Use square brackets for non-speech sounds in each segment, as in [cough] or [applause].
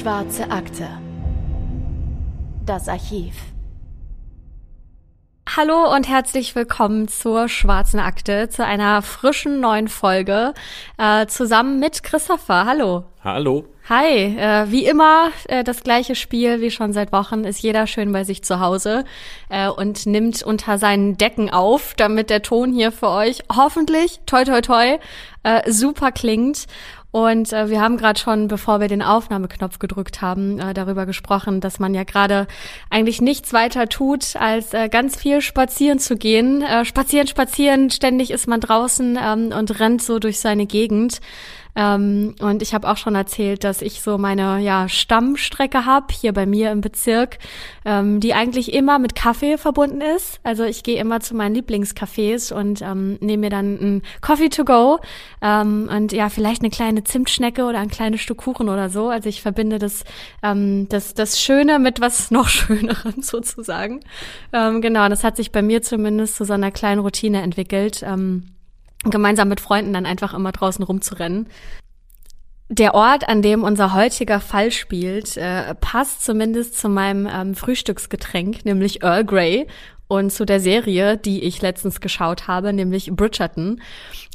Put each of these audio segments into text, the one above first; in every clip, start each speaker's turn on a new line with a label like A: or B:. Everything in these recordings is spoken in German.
A: Schwarze Akte. Das Archiv.
B: Hallo und herzlich willkommen zur Schwarzen Akte, zu einer frischen neuen Folge, äh, zusammen mit Christopher. Hallo.
C: Hallo.
B: Hi, äh, wie immer äh, das gleiche Spiel wie schon seit Wochen ist jeder schön bei sich zu Hause äh, und nimmt unter seinen Decken auf, damit der Ton hier für euch hoffentlich toi toi toi äh, super klingt. Und äh, wir haben gerade schon, bevor wir den Aufnahmeknopf gedrückt haben, äh, darüber gesprochen, dass man ja gerade eigentlich nichts weiter tut, als äh, ganz viel spazieren zu gehen. Äh, spazieren, spazieren, ständig ist man draußen ähm, und rennt so durch seine Gegend. Ähm, und ich habe auch schon erzählt, dass ich so meine ja, Stammstrecke habe hier bei mir im Bezirk, ähm, die eigentlich immer mit Kaffee verbunden ist. Also ich gehe immer zu meinen Lieblingscafés und ähm, nehme mir dann ein Coffee to go ähm, und ja, vielleicht eine kleine Zimtschnecke oder ein kleines Stück Kuchen oder so. Also ich verbinde das, ähm, das, das Schöne mit was [laughs] noch Schönerem sozusagen. Ähm, genau, das hat sich bei mir zumindest zu so einer kleinen Routine entwickelt. Ähm, gemeinsam mit Freunden dann einfach immer draußen rumzurennen. Der Ort, an dem unser heutiger Fall spielt, äh, passt zumindest zu meinem ähm, Frühstücksgetränk, nämlich Earl Grey und zu der Serie, die ich letztens geschaut habe, nämlich Bridgerton.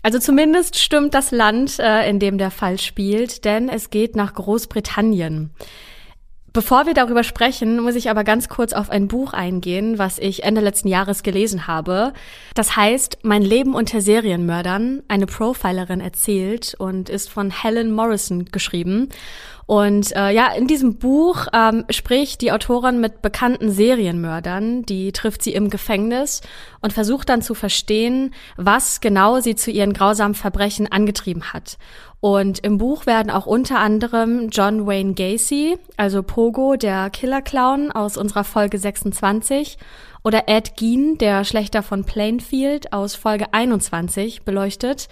B: Also zumindest stimmt das Land, äh, in dem der Fall spielt, denn es geht nach Großbritannien. Bevor wir darüber sprechen, muss ich aber ganz kurz auf ein Buch eingehen, was ich Ende letzten Jahres gelesen habe. Das heißt Mein Leben unter Serienmördern, eine Profilerin erzählt und ist von Helen Morrison geschrieben. Und äh, ja, in diesem Buch ähm, spricht die Autorin mit bekannten Serienmördern, die trifft sie im Gefängnis und versucht dann zu verstehen, was genau sie zu ihren grausamen Verbrechen angetrieben hat. Und im Buch werden auch unter anderem John Wayne Gacy, also Pogo, der Killer-Clown aus unserer Folge 26, oder Ed Gein, der Schlechter von Plainfield aus Folge 21, beleuchtet.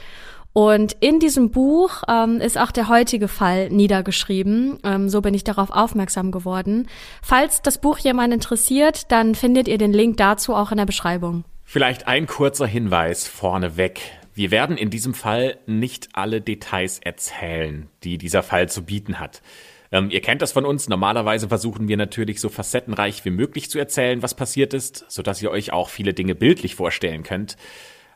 B: Und in diesem Buch ähm, ist auch der heutige Fall niedergeschrieben. Ähm, so bin ich darauf aufmerksam geworden. Falls das Buch jemand interessiert, dann findet ihr den Link dazu auch in der Beschreibung.
C: Vielleicht ein kurzer Hinweis vorneweg. Wir werden in diesem Fall nicht alle Details erzählen, die dieser Fall zu bieten hat. Ähm, ihr kennt das von uns. Normalerweise versuchen wir natürlich so facettenreich wie möglich zu erzählen, was passiert ist, sodass ihr euch auch viele Dinge bildlich vorstellen könnt.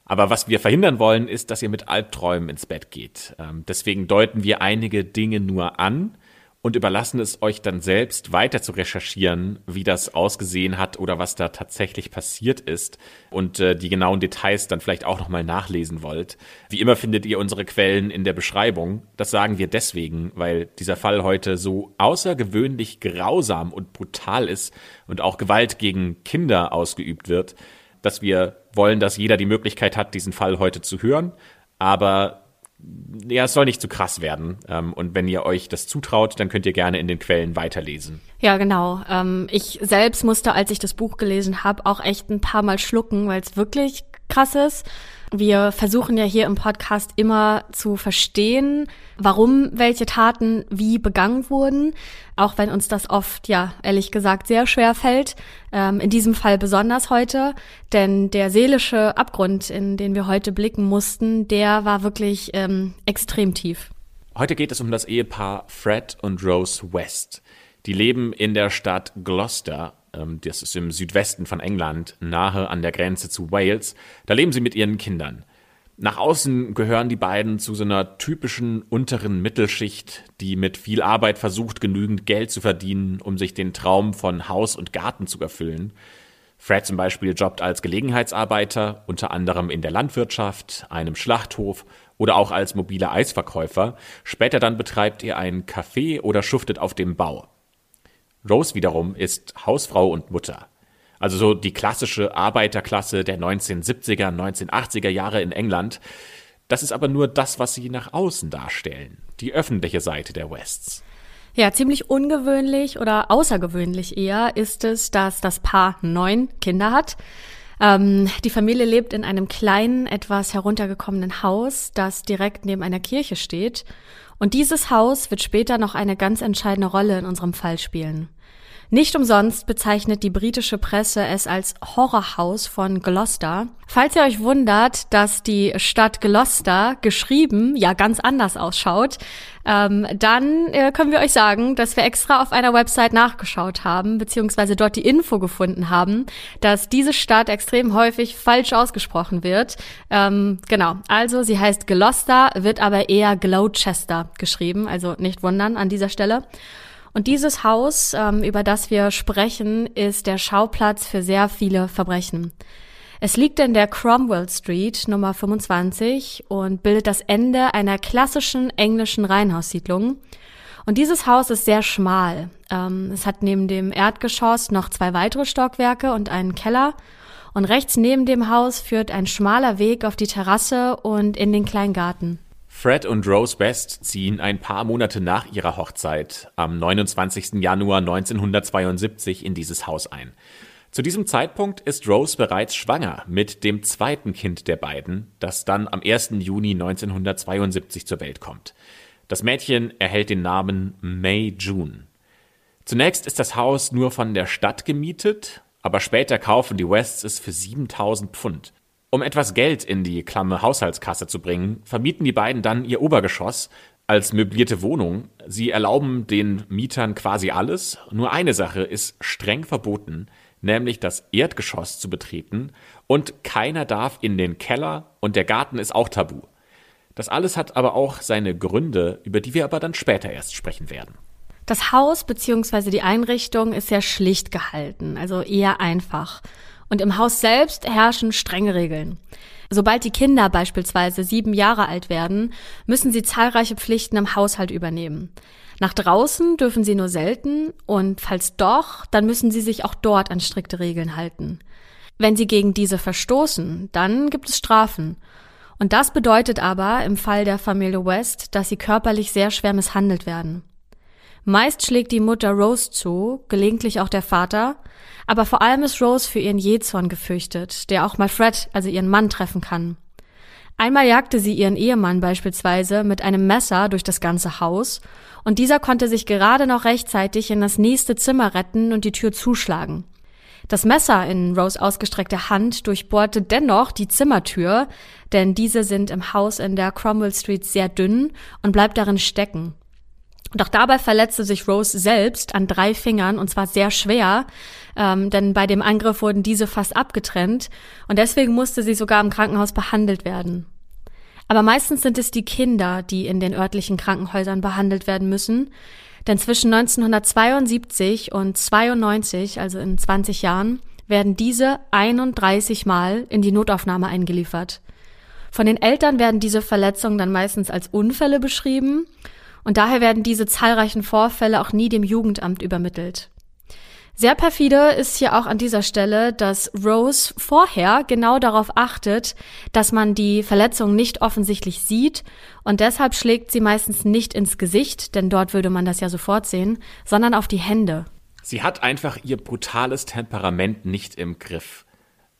C: Aber was wir verhindern wollen, ist, dass ihr mit Albträumen ins Bett geht. Ähm, deswegen deuten wir einige Dinge nur an und überlassen es euch dann selbst weiter zu recherchieren, wie das ausgesehen hat oder was da tatsächlich passiert ist und äh, die genauen Details dann vielleicht auch nochmal nachlesen wollt. Wie immer findet ihr unsere Quellen in der Beschreibung. Das sagen wir deswegen, weil dieser Fall heute so außergewöhnlich grausam und brutal ist und auch Gewalt gegen Kinder ausgeübt wird, dass wir wollen, dass jeder die Möglichkeit hat, diesen Fall heute zu hören. Aber ja, es soll nicht zu krass werden. Ähm, und wenn ihr euch das zutraut, dann könnt ihr gerne in den Quellen weiterlesen.
B: Ja, genau. Ähm, ich selbst musste, als ich das Buch gelesen habe, auch echt ein paar Mal schlucken, weil es wirklich krass ist. Wir versuchen ja hier im Podcast immer zu verstehen, warum welche Taten wie begangen wurden, auch wenn uns das oft, ja, ehrlich gesagt, sehr schwer fällt. Ähm, in diesem Fall besonders heute, denn der seelische Abgrund, in den wir heute blicken mussten, der war wirklich ähm, extrem tief.
C: Heute geht es um das Ehepaar Fred und Rose West. Die leben in der Stadt Gloucester das ist im Südwesten von England, nahe an der Grenze zu Wales. Da leben sie mit ihren Kindern. Nach außen gehören die beiden zu so einer typischen unteren Mittelschicht, die mit viel Arbeit versucht, genügend Geld zu verdienen, um sich den Traum von Haus und Garten zu erfüllen. Fred zum Beispiel jobbt als Gelegenheitsarbeiter, unter anderem in der Landwirtschaft, einem Schlachthof oder auch als mobiler Eisverkäufer. Später dann betreibt er ein Café oder schuftet auf dem Bau. Rose wiederum ist Hausfrau und Mutter. Also so die klassische Arbeiterklasse der 1970er, 1980er Jahre in England. Das ist aber nur das, was sie nach außen darstellen. Die öffentliche Seite der Wests.
B: Ja, ziemlich ungewöhnlich oder außergewöhnlich eher ist es, dass das Paar neun Kinder hat. Ähm, die Familie lebt in einem kleinen, etwas heruntergekommenen Haus, das direkt neben einer Kirche steht. Und dieses Haus wird später noch eine ganz entscheidende Rolle in unserem Fall spielen. Nicht umsonst bezeichnet die britische Presse es als Horrorhaus von Gloucester. Falls ihr euch wundert, dass die Stadt Gloucester geschrieben ja ganz anders ausschaut, ähm, dann äh, können wir euch sagen, dass wir extra auf einer Website nachgeschaut haben, beziehungsweise dort die Info gefunden haben, dass diese Stadt extrem häufig falsch ausgesprochen wird. Ähm, genau, also sie heißt Gloucester, wird aber eher Gloucester geschrieben, also nicht wundern an dieser Stelle. Und dieses Haus, ähm, über das wir sprechen, ist der Schauplatz für sehr viele Verbrechen. Es liegt in der Cromwell Street Nummer 25 und bildet das Ende einer klassischen englischen Reihenhaussiedlung. Und dieses Haus ist sehr schmal. Ähm, es hat neben dem Erdgeschoss noch zwei weitere Stockwerke und einen Keller. Und rechts neben dem Haus führt ein schmaler Weg auf die Terrasse und in den kleinen Garten.
C: Fred und Rose Best ziehen ein paar Monate nach ihrer Hochzeit am 29. Januar 1972 in dieses Haus ein. Zu diesem Zeitpunkt ist Rose bereits schwanger mit dem zweiten Kind der beiden, das dann am 1. Juni 1972 zur Welt kommt. Das Mädchen erhält den Namen May June. Zunächst ist das Haus nur von der Stadt gemietet, aber später kaufen die Wests es für 7000 Pfund. Um etwas Geld in die klamme Haushaltskasse zu bringen, vermieten die beiden dann ihr Obergeschoss als möblierte Wohnung. Sie erlauben den Mietern quasi alles. Nur eine Sache ist streng verboten, nämlich das Erdgeschoss zu betreten und keiner darf in den Keller und der Garten ist auch tabu. Das alles hat aber auch seine Gründe, über die wir aber dann später erst sprechen werden.
B: Das Haus bzw. die Einrichtung ist sehr schlicht gehalten, also eher einfach. Und im Haus selbst herrschen strenge Regeln. Sobald die Kinder beispielsweise sieben Jahre alt werden, müssen sie zahlreiche Pflichten im Haushalt übernehmen. Nach draußen dürfen sie nur selten und falls doch, dann müssen sie sich auch dort an strikte Regeln halten. Wenn sie gegen diese verstoßen, dann gibt es Strafen. Und das bedeutet aber im Fall der Familie West, dass sie körperlich sehr schwer misshandelt werden. Meist schlägt die Mutter Rose zu, gelegentlich auch der Vater, aber vor allem ist Rose für ihren Jezorn gefürchtet, der auch mal Fred, also ihren Mann, treffen kann. Einmal jagte sie ihren Ehemann beispielsweise mit einem Messer durch das ganze Haus, und dieser konnte sich gerade noch rechtzeitig in das nächste Zimmer retten und die Tür zuschlagen. Das Messer in Rose ausgestreckter Hand durchbohrte dennoch die Zimmertür, denn diese sind im Haus in der Cromwell Street sehr dünn und bleibt darin stecken. Doch dabei verletzte sich Rose selbst an drei Fingern und zwar sehr schwer, ähm, denn bei dem Angriff wurden diese fast abgetrennt und deswegen musste sie sogar im Krankenhaus behandelt werden. Aber meistens sind es die Kinder, die in den örtlichen Krankenhäusern behandelt werden müssen, denn zwischen 1972 und 92, also in 20 Jahren, werden diese 31 Mal in die Notaufnahme eingeliefert. Von den Eltern werden diese Verletzungen dann meistens als Unfälle beschrieben und daher werden diese zahlreichen Vorfälle auch nie dem Jugendamt übermittelt. Sehr perfide ist hier auch an dieser Stelle, dass Rose vorher genau darauf achtet, dass man die Verletzung nicht offensichtlich sieht und deshalb schlägt sie meistens nicht ins Gesicht, denn dort würde man das ja sofort sehen, sondern auf die Hände.
C: Sie hat einfach ihr brutales Temperament nicht im Griff.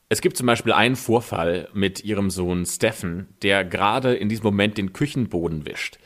C: Es gibt zum Beispiel einen Vorfall mit ihrem Sohn Stephen, der gerade in diesem Moment den Küchenboden wischt.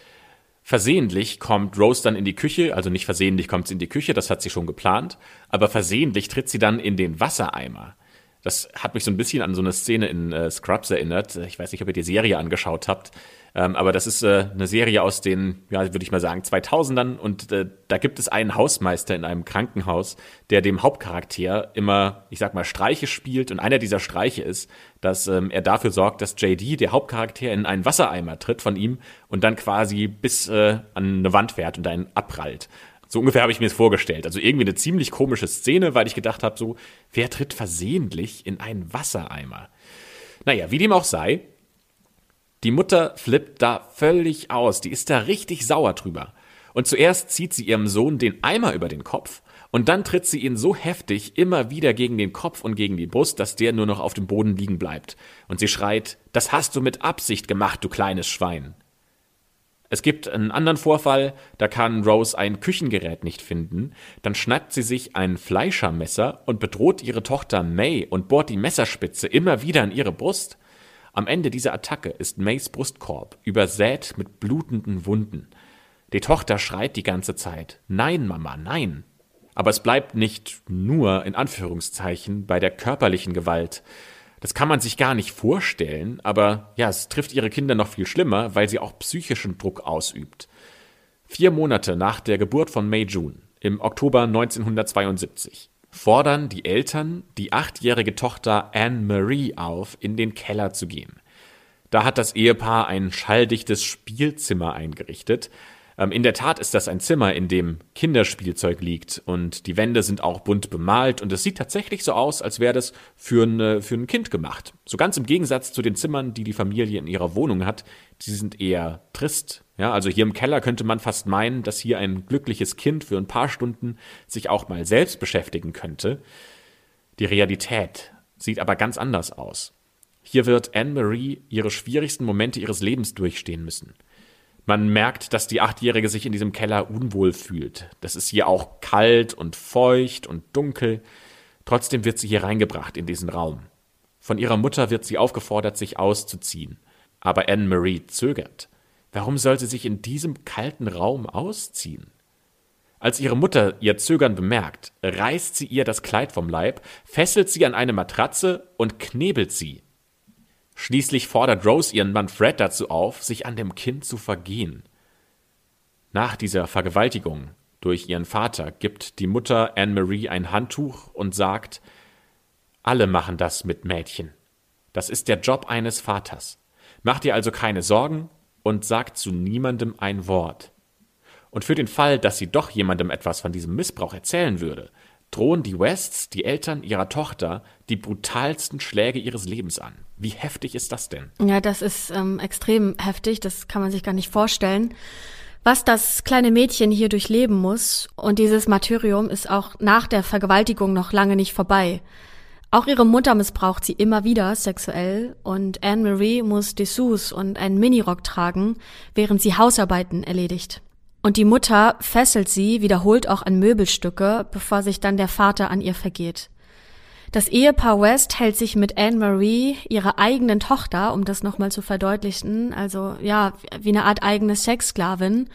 C: Versehentlich kommt Rose dann in die Küche, also nicht versehentlich kommt sie in die Küche, das hat sie schon geplant, aber versehentlich tritt sie dann in den Wassereimer. Das hat mich so ein bisschen an so eine Szene in äh, Scrubs erinnert. Ich weiß nicht, ob ihr die Serie angeschaut habt. Ähm, aber das ist äh, eine Serie aus den, ja, würde ich mal sagen, 2000ern. Und äh, da gibt es einen Hausmeister in einem Krankenhaus, der dem Hauptcharakter immer, ich sag mal, Streiche spielt. Und einer dieser Streiche ist, dass ähm, er dafür sorgt, dass JD, der Hauptcharakter, in einen Wassereimer tritt von ihm und dann quasi bis äh, an eine Wand fährt und einen abprallt. So ungefähr habe ich mir es vorgestellt. Also irgendwie eine ziemlich komische Szene, weil ich gedacht habe, so, wer tritt versehentlich in einen Wassereimer? Naja, wie dem auch sei, die Mutter flippt da völlig aus, die ist da richtig sauer drüber. Und zuerst zieht sie ihrem Sohn den Eimer über den Kopf und dann tritt sie ihn so heftig immer wieder gegen den Kopf und gegen die Brust, dass der nur noch auf dem Boden liegen bleibt. Und sie schreit, das hast du mit Absicht gemacht, du kleines Schwein. Es gibt einen anderen Vorfall, da kann Rose ein Küchengerät nicht finden, dann schnappt sie sich ein Fleischermesser und bedroht ihre Tochter May und bohrt die Messerspitze immer wieder in ihre Brust. Am Ende dieser Attacke ist Mays Brustkorb übersät mit blutenden Wunden. Die Tochter schreit die ganze Zeit Nein, Mama, nein. Aber es bleibt nicht nur in Anführungszeichen bei der körperlichen Gewalt. Das kann man sich gar nicht vorstellen, aber ja, es trifft ihre Kinder noch viel schlimmer, weil sie auch psychischen Druck ausübt. Vier Monate nach der Geburt von May June, im Oktober 1972, fordern die Eltern die achtjährige Tochter Anne Marie auf, in den Keller zu gehen. Da hat das Ehepaar ein schalldichtes Spielzimmer eingerichtet, ähm, in der Tat ist das ein Zimmer, in dem Kinderspielzeug liegt und die Wände sind auch bunt bemalt und es sieht tatsächlich so aus, als wäre das für, eine, für ein Kind gemacht. So ganz im Gegensatz zu den Zimmern, die die Familie in ihrer Wohnung hat, die sind eher trist. Ja, also hier im Keller könnte man fast meinen, dass hier ein glückliches Kind für ein paar Stunden sich auch mal selbst beschäftigen könnte. Die Realität sieht aber ganz anders aus. Hier wird Anne-Marie ihre schwierigsten Momente ihres Lebens durchstehen müssen. Man merkt, dass die Achtjährige sich in diesem Keller unwohl fühlt. Das ist hier auch kalt und feucht und dunkel. Trotzdem wird sie hier reingebracht in diesen Raum. Von ihrer Mutter wird sie aufgefordert, sich auszuziehen. Aber Anne-Marie zögert. Warum soll sie sich in diesem kalten Raum ausziehen? Als ihre Mutter ihr Zögern bemerkt, reißt sie ihr das Kleid vom Leib, fesselt sie an eine Matratze und knebelt sie. Schließlich fordert Rose ihren Mann Fred dazu auf, sich an dem Kind zu vergehen. Nach dieser Vergewaltigung durch ihren Vater gibt die Mutter Anne-Marie ein Handtuch und sagt, alle machen das mit Mädchen. Das ist der Job eines Vaters. Mach dir also keine Sorgen und sag zu niemandem ein Wort. Und für den Fall, dass sie doch jemandem etwas von diesem Missbrauch erzählen würde, drohen die Wests, die Eltern ihrer Tochter, die brutalsten Schläge ihres Lebens an. Wie heftig ist das denn?
B: Ja, das ist ähm, extrem heftig, das kann man sich gar nicht vorstellen. Was das kleine Mädchen hier durchleben muss, und dieses Martyrium ist auch nach der Vergewaltigung noch lange nicht vorbei. Auch ihre Mutter missbraucht sie immer wieder sexuell und Anne-Marie muss Dessous und einen Minirock tragen, während sie Hausarbeiten erledigt. Und die Mutter fesselt sie, wiederholt auch an Möbelstücke, bevor sich dann der Vater an ihr vergeht. Das Ehepaar West hält sich mit Anne-Marie, ihrer eigenen Tochter, um das nochmal zu verdeutlichen, also ja, wie eine Art eigene Sexsklavin.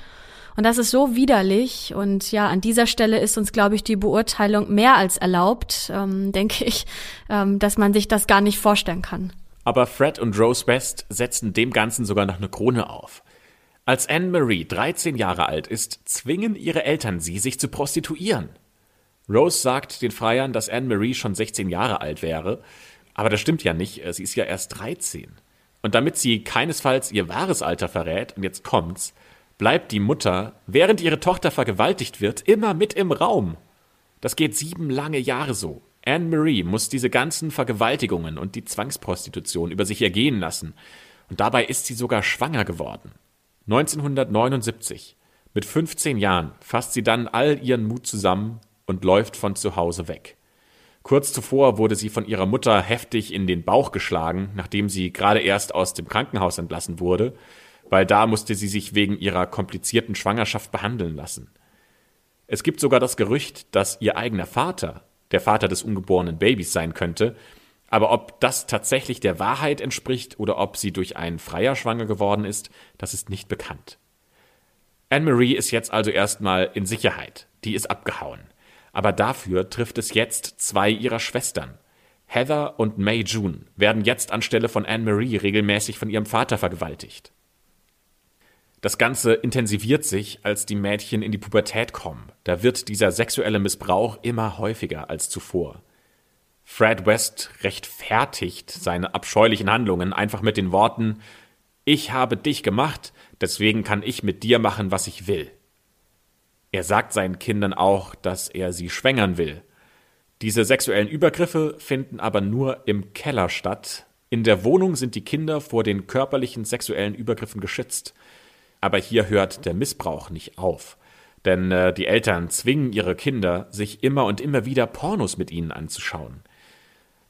B: Und das ist so widerlich. Und ja, an dieser Stelle ist uns, glaube ich, die Beurteilung mehr als erlaubt, ähm, [laughs] denke ich, ähm, dass man sich das gar nicht vorstellen kann.
C: Aber Fred und Rose West setzen dem Ganzen sogar noch eine Krone auf. Als Anne-Marie 13 Jahre alt ist, zwingen ihre Eltern sie, sich zu prostituieren. Rose sagt den Freiern, dass Anne-Marie schon 16 Jahre alt wäre, aber das stimmt ja nicht, sie ist ja erst 13. Und damit sie keinesfalls ihr wahres Alter verrät, und jetzt kommt's, bleibt die Mutter, während ihre Tochter vergewaltigt wird, immer mit im Raum. Das geht sieben lange Jahre so. Anne-Marie muss diese ganzen Vergewaltigungen und die Zwangsprostitution über sich ergehen lassen. Und dabei ist sie sogar schwanger geworden. 1979, mit 15 Jahren, fasst sie dann all ihren Mut zusammen und läuft von zu Hause weg. Kurz zuvor wurde sie von ihrer Mutter heftig in den Bauch geschlagen, nachdem sie gerade erst aus dem Krankenhaus entlassen wurde, weil da musste sie sich wegen ihrer komplizierten Schwangerschaft behandeln lassen. Es gibt sogar das Gerücht, dass ihr eigener Vater der Vater des ungeborenen Babys sein könnte, aber ob das tatsächlich der Wahrheit entspricht oder ob sie durch einen Freier schwanger geworden ist, das ist nicht bekannt. Anne-Marie ist jetzt also erstmal in Sicherheit. Die ist abgehauen. Aber dafür trifft es jetzt zwei ihrer Schwestern. Heather und May June werden jetzt anstelle von Anne-Marie regelmäßig von ihrem Vater vergewaltigt. Das Ganze intensiviert sich, als die Mädchen in die Pubertät kommen. Da wird dieser sexuelle Missbrauch immer häufiger als zuvor. Fred West rechtfertigt seine abscheulichen Handlungen einfach mit den Worten Ich habe dich gemacht, deswegen kann ich mit dir machen, was ich will. Er sagt seinen Kindern auch, dass er sie schwängern will. Diese sexuellen Übergriffe finden aber nur im Keller statt. In der Wohnung sind die Kinder vor den körperlichen sexuellen Übergriffen geschützt. Aber hier hört der Missbrauch nicht auf. Denn äh, die Eltern zwingen ihre Kinder, sich immer und immer wieder Pornos mit ihnen anzuschauen.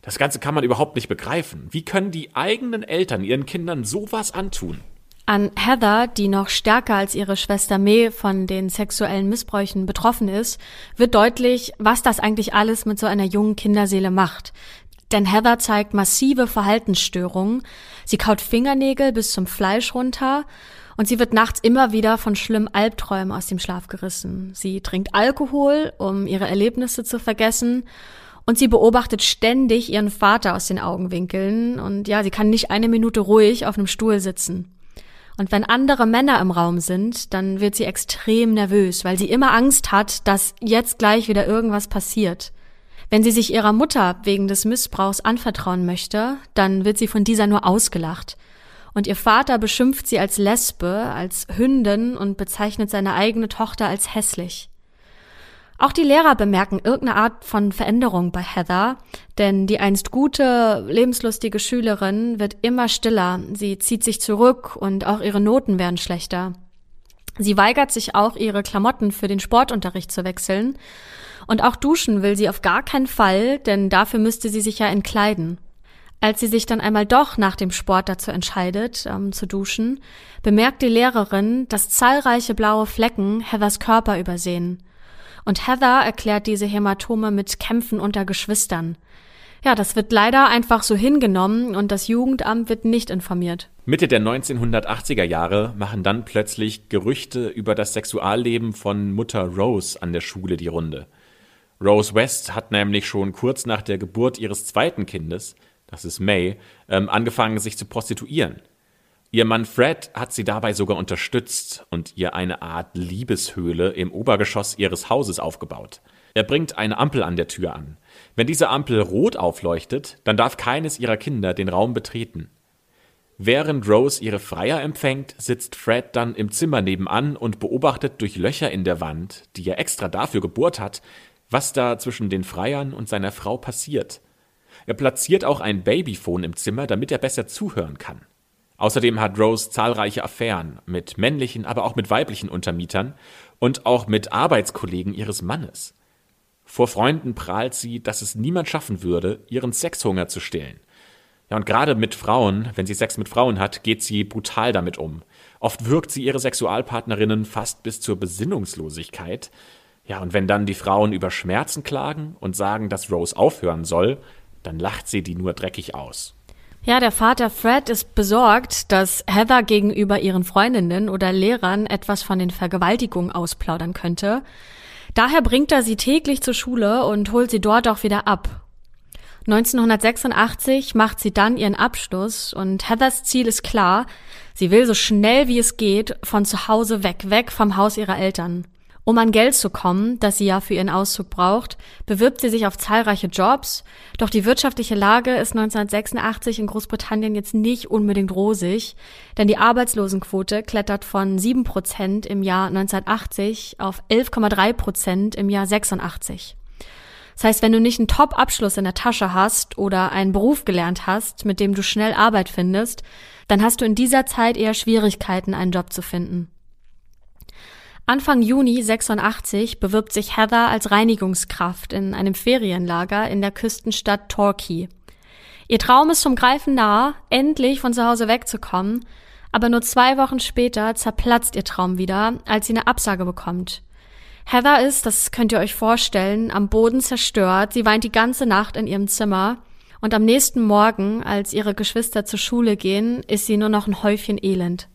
C: Das Ganze kann man überhaupt nicht begreifen. Wie können die eigenen Eltern ihren Kindern sowas antun?
B: An Heather, die noch stärker als ihre Schwester May von den sexuellen Missbräuchen betroffen ist, wird deutlich, was das eigentlich alles mit so einer jungen Kinderseele macht. Denn Heather zeigt massive Verhaltensstörungen. Sie kaut Fingernägel bis zum Fleisch runter Und sie wird nachts immer wieder von schlimmen Albträumen aus dem Schlaf gerissen. Sie trinkt Alkohol, um ihre Erlebnisse zu vergessen. Und sie beobachtet ständig ihren Vater aus den Augenwinkeln. Und ja, sie kann nicht eine Minute ruhig auf einem Stuhl sitzen. Und wenn andere Männer im Raum sind, dann wird sie extrem nervös, weil sie immer Angst hat, dass jetzt gleich wieder irgendwas passiert. Wenn sie sich ihrer Mutter wegen des Missbrauchs anvertrauen möchte, dann wird sie von dieser nur ausgelacht. Und ihr Vater beschimpft sie als Lesbe, als Hündin und bezeichnet seine eigene Tochter als hässlich. Auch die Lehrer bemerken irgendeine Art von Veränderung bei Heather, denn die einst gute, lebenslustige Schülerin wird immer stiller, sie zieht sich zurück und auch ihre Noten werden schlechter. Sie weigert sich auch, ihre Klamotten für den Sportunterricht zu wechseln, und auch duschen will sie auf gar keinen Fall, denn dafür müsste sie sich ja entkleiden. Als sie sich dann einmal doch nach dem Sport dazu entscheidet, ähm, zu duschen, bemerkt die Lehrerin, dass zahlreiche blaue Flecken Heathers Körper übersehen. Und Heather erklärt diese Hämatome mit Kämpfen unter Geschwistern. Ja, das wird leider einfach so hingenommen und das Jugendamt wird nicht informiert.
C: Mitte der 1980er Jahre machen dann plötzlich Gerüchte über das Sexualleben von Mutter Rose an der Schule die Runde. Rose West hat nämlich schon kurz nach der Geburt ihres zweiten Kindes das ist May, ähm, angefangen, sich zu prostituieren. Ihr Mann Fred hat sie dabei sogar unterstützt und ihr eine Art Liebeshöhle im Obergeschoss ihres Hauses aufgebaut. Er bringt eine Ampel an der Tür an. Wenn diese Ampel rot aufleuchtet, dann darf keines ihrer Kinder den Raum betreten. Während Rose ihre Freier empfängt, sitzt Fred dann im Zimmer nebenan und beobachtet durch Löcher in der Wand, die er extra dafür gebohrt hat, was da zwischen den Freiern und seiner Frau passiert. Er platziert auch ein Babyphone im Zimmer, damit er besser zuhören kann. Außerdem hat Rose zahlreiche Affären mit männlichen, aber auch mit weiblichen Untermietern und auch mit Arbeitskollegen ihres Mannes. Vor Freunden prahlt sie, dass es niemand schaffen würde, ihren Sexhunger zu stillen. Ja, und gerade mit Frauen, wenn sie Sex mit Frauen hat, geht sie brutal damit um. Oft wirkt sie ihre Sexualpartnerinnen fast bis zur Besinnungslosigkeit. Ja, und wenn dann die Frauen über Schmerzen klagen und sagen, dass Rose aufhören soll, dann lacht sie die nur dreckig aus.
B: Ja, der Vater Fred ist besorgt, dass Heather gegenüber ihren Freundinnen oder Lehrern etwas von den Vergewaltigungen ausplaudern könnte. Daher bringt er sie täglich zur Schule und holt sie dort auch wieder ab. 1986 macht sie dann ihren Abschluss und Heathers Ziel ist klar, sie will so schnell wie es geht von zu Hause weg, weg vom Haus ihrer Eltern. Um an Geld zu kommen, das sie ja für ihren Auszug braucht, bewirbt sie sich auf zahlreiche Jobs, doch die wirtschaftliche Lage ist 1986 in Großbritannien jetzt nicht unbedingt rosig, denn die Arbeitslosenquote klettert von 7 Prozent im Jahr 1980 auf 11,3 Prozent im Jahr 86. Das heißt, wenn du nicht einen Top-Abschluss in der Tasche hast oder einen Beruf gelernt hast, mit dem du schnell Arbeit findest, dann hast du in dieser Zeit eher Schwierigkeiten, einen Job zu finden. Anfang Juni 86 bewirbt sich Heather als Reinigungskraft in einem Ferienlager in der Küstenstadt Torquay. Ihr Traum ist zum Greifen nah, endlich von zu Hause wegzukommen, aber nur zwei Wochen später zerplatzt ihr Traum wieder, als sie eine Absage bekommt. Heather ist, das könnt ihr euch vorstellen, am Boden zerstört, sie weint die ganze Nacht in ihrem Zimmer und am nächsten Morgen, als ihre Geschwister zur Schule gehen, ist sie nur noch ein Häufchen Elend.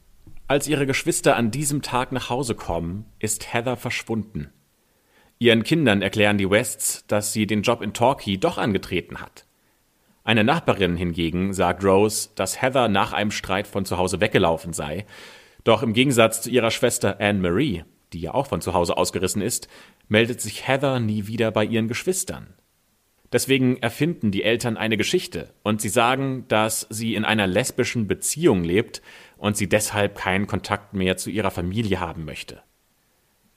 C: Als ihre Geschwister an diesem Tag nach Hause kommen, ist Heather verschwunden. Ihren Kindern erklären die Wests, dass sie den Job in Torquay doch angetreten hat. Eine Nachbarin hingegen sagt Rose, dass Heather nach einem Streit von zu Hause weggelaufen sei. Doch im Gegensatz zu ihrer Schwester Anne Marie, die ja auch von zu Hause ausgerissen ist, meldet sich Heather nie wieder bei ihren Geschwistern. Deswegen erfinden die Eltern eine Geschichte und sie sagen, dass sie in einer lesbischen Beziehung lebt und sie deshalb keinen Kontakt mehr zu ihrer Familie haben möchte.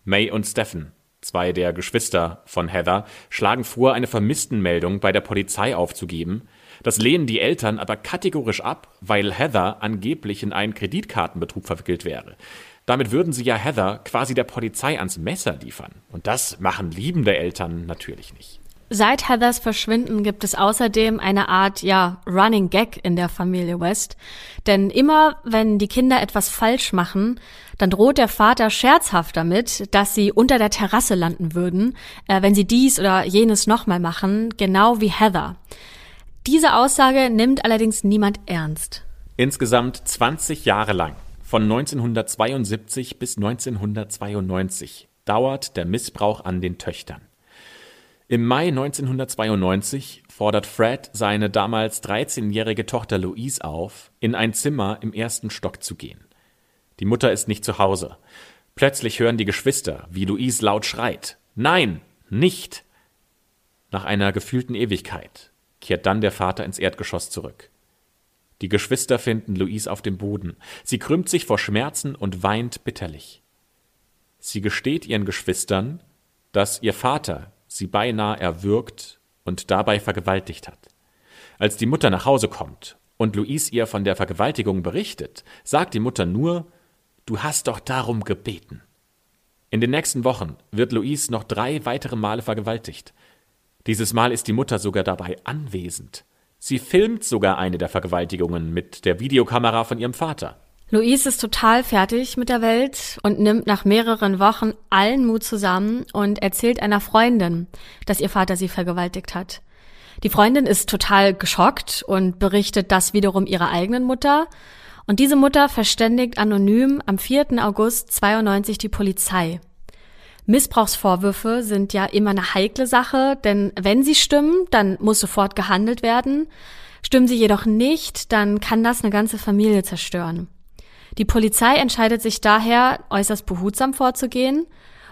C: May und Stephen, zwei der Geschwister von Heather, schlagen vor, eine Vermisstenmeldung bei der Polizei aufzugeben. Das lehnen die Eltern aber kategorisch ab, weil Heather angeblich in einen Kreditkartenbetrug verwickelt wäre. Damit würden sie ja Heather quasi der Polizei ans Messer liefern. Und das machen liebende Eltern natürlich nicht.
B: Seit Heathers Verschwinden gibt es außerdem eine Art, ja, Running Gag in der Familie West. Denn immer, wenn die Kinder etwas falsch machen, dann droht der Vater scherzhaft damit, dass sie unter der Terrasse landen würden, äh, wenn sie dies oder jenes nochmal machen, genau wie Heather. Diese Aussage nimmt allerdings niemand ernst.
C: Insgesamt 20 Jahre lang Von 1972 bis 1992 dauert der Missbrauch an den Töchtern. Im Mai 1992 fordert Fred seine damals 13-jährige Tochter Louise auf, in ein Zimmer im ersten Stock zu gehen. Die Mutter ist nicht zu Hause. Plötzlich hören die Geschwister, wie Louise laut schreit. Nein, nicht! Nach einer gefühlten Ewigkeit kehrt dann der Vater ins Erdgeschoss zurück. Die Geschwister finden Louise auf dem Boden. Sie krümmt sich vor Schmerzen und weint bitterlich. Sie gesteht ihren Geschwistern, dass ihr Vater sie beinahe erwürgt und dabei vergewaltigt hat. Als die Mutter nach Hause kommt und Louise ihr von der Vergewaltigung berichtet, sagt die Mutter nur, du hast doch darum gebeten. In den nächsten Wochen wird Louise noch drei weitere Male vergewaltigt. Dieses Mal ist die Mutter sogar dabei anwesend. Sie filmt sogar eine der Vergewaltigungen mit der Videokamera von ihrem Vater.
B: Louise ist total fertig mit der Welt und nimmt nach mehreren Wochen allen Mut zusammen und erzählt einer Freundin, dass ihr Vater sie vergewaltigt hat. Die Freundin ist total geschockt und berichtet das wiederum ihrer eigenen Mutter. Und diese Mutter verständigt anonym am 4. August 92 die Polizei. Missbrauchsvorwürfe sind ja immer eine heikle Sache, denn wenn sie stimmen, dann muss sofort gehandelt werden. Stimmen sie jedoch nicht, dann kann das eine ganze Familie zerstören. Die Polizei entscheidet sich daher, äußerst behutsam vorzugehen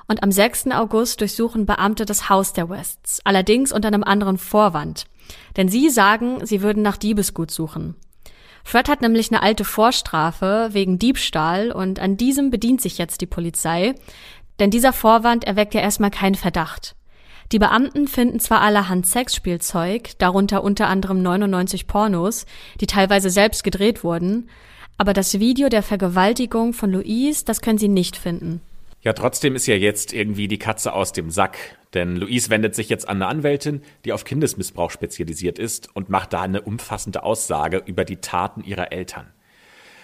B: und am 6. August durchsuchen Beamte das Haus der Wests, allerdings unter einem anderen Vorwand. Denn sie sagen, sie würden nach Diebesgut suchen. Fred hat nämlich eine alte Vorstrafe wegen Diebstahl und an diesem bedient sich jetzt die Polizei. Denn dieser Vorwand erweckt ja erstmal keinen Verdacht. Die Beamten finden zwar allerhand Sexspielzeug, darunter unter anderem 99 Pornos, die teilweise selbst gedreht wurden, aber das Video der Vergewaltigung von Louise, das können sie nicht finden.
C: Ja, trotzdem ist ja jetzt irgendwie die Katze aus dem Sack, denn Louise wendet sich jetzt an eine Anwältin, die auf Kindesmissbrauch spezialisiert ist und macht da eine umfassende Aussage über die Taten ihrer Eltern.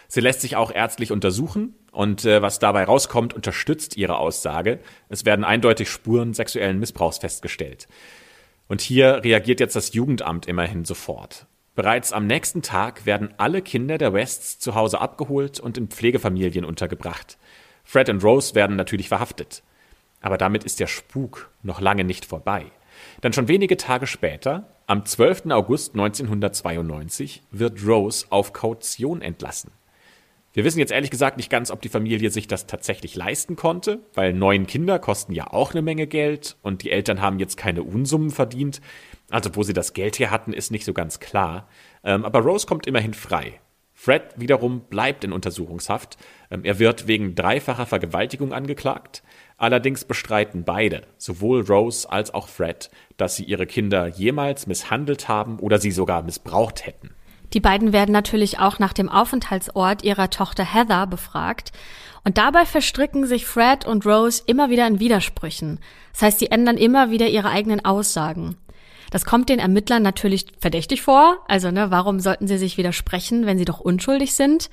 C: Sie lässt sich auch ärztlich untersuchen und äh, was dabei rauskommt, unterstützt ihre Aussage. Es werden eindeutig Spuren sexuellen Missbrauchs festgestellt. Und hier reagiert jetzt das Jugendamt immerhin sofort. Bereits am nächsten Tag werden alle Kinder der Wests zu Hause abgeholt und in Pflegefamilien untergebracht. Fred und Rose werden natürlich verhaftet. Aber damit ist der Spuk noch lange nicht vorbei. Denn schon wenige Tage später, am 12. August 1992, wird Rose auf Kaution entlassen. Wir wissen jetzt ehrlich gesagt nicht ganz, ob die Familie sich das tatsächlich leisten konnte, weil neun Kinder kosten ja auch eine Menge Geld und die Eltern haben jetzt keine Unsummen verdient. Also wo sie das Geld her hatten, ist nicht so ganz klar. Ähm, aber Rose kommt immerhin frei. Fred wiederum bleibt in Untersuchungshaft. Ähm, er wird wegen dreifacher Vergewaltigung angeklagt. Allerdings bestreiten beide, sowohl Rose als auch Fred, dass sie ihre Kinder jemals misshandelt haben oder sie sogar missbraucht hätten.
B: Die beiden werden natürlich auch nach dem Aufenthaltsort ihrer Tochter Heather befragt. Und dabei verstricken sich Fred und Rose immer wieder in Widersprüchen. Das heißt, sie ändern immer wieder ihre eigenen Aussagen. Das kommt den Ermittlern natürlich verdächtig vor. Also, ne, warum sollten sie sich widersprechen, wenn sie doch unschuldig sind?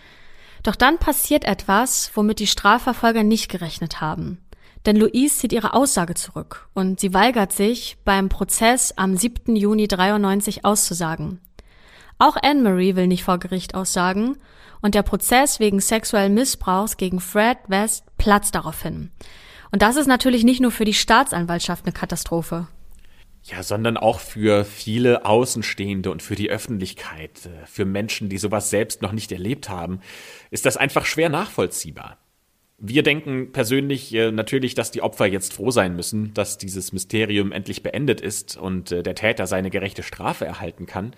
B: Doch dann passiert etwas, womit die Strafverfolger nicht gerechnet haben. Denn Louise zieht ihre Aussage zurück und sie weigert sich, beim Prozess am 7. Juni 93 auszusagen. Auch Anne-Marie will nicht vor Gericht aussagen und der Prozess wegen sexuellen Missbrauchs gegen Fred West platzt daraufhin. Und das ist natürlich nicht nur für die Staatsanwaltschaft eine Katastrophe.
C: Ja, sondern auch für viele Außenstehende und für die Öffentlichkeit, äh, für Menschen, die sowas selbst noch nicht erlebt haben, ist das einfach schwer nachvollziehbar. Wir denken persönlich äh, natürlich, dass die Opfer jetzt froh sein müssen, dass dieses Mysterium endlich beendet ist und äh, der Täter seine gerechte Strafe erhalten kann.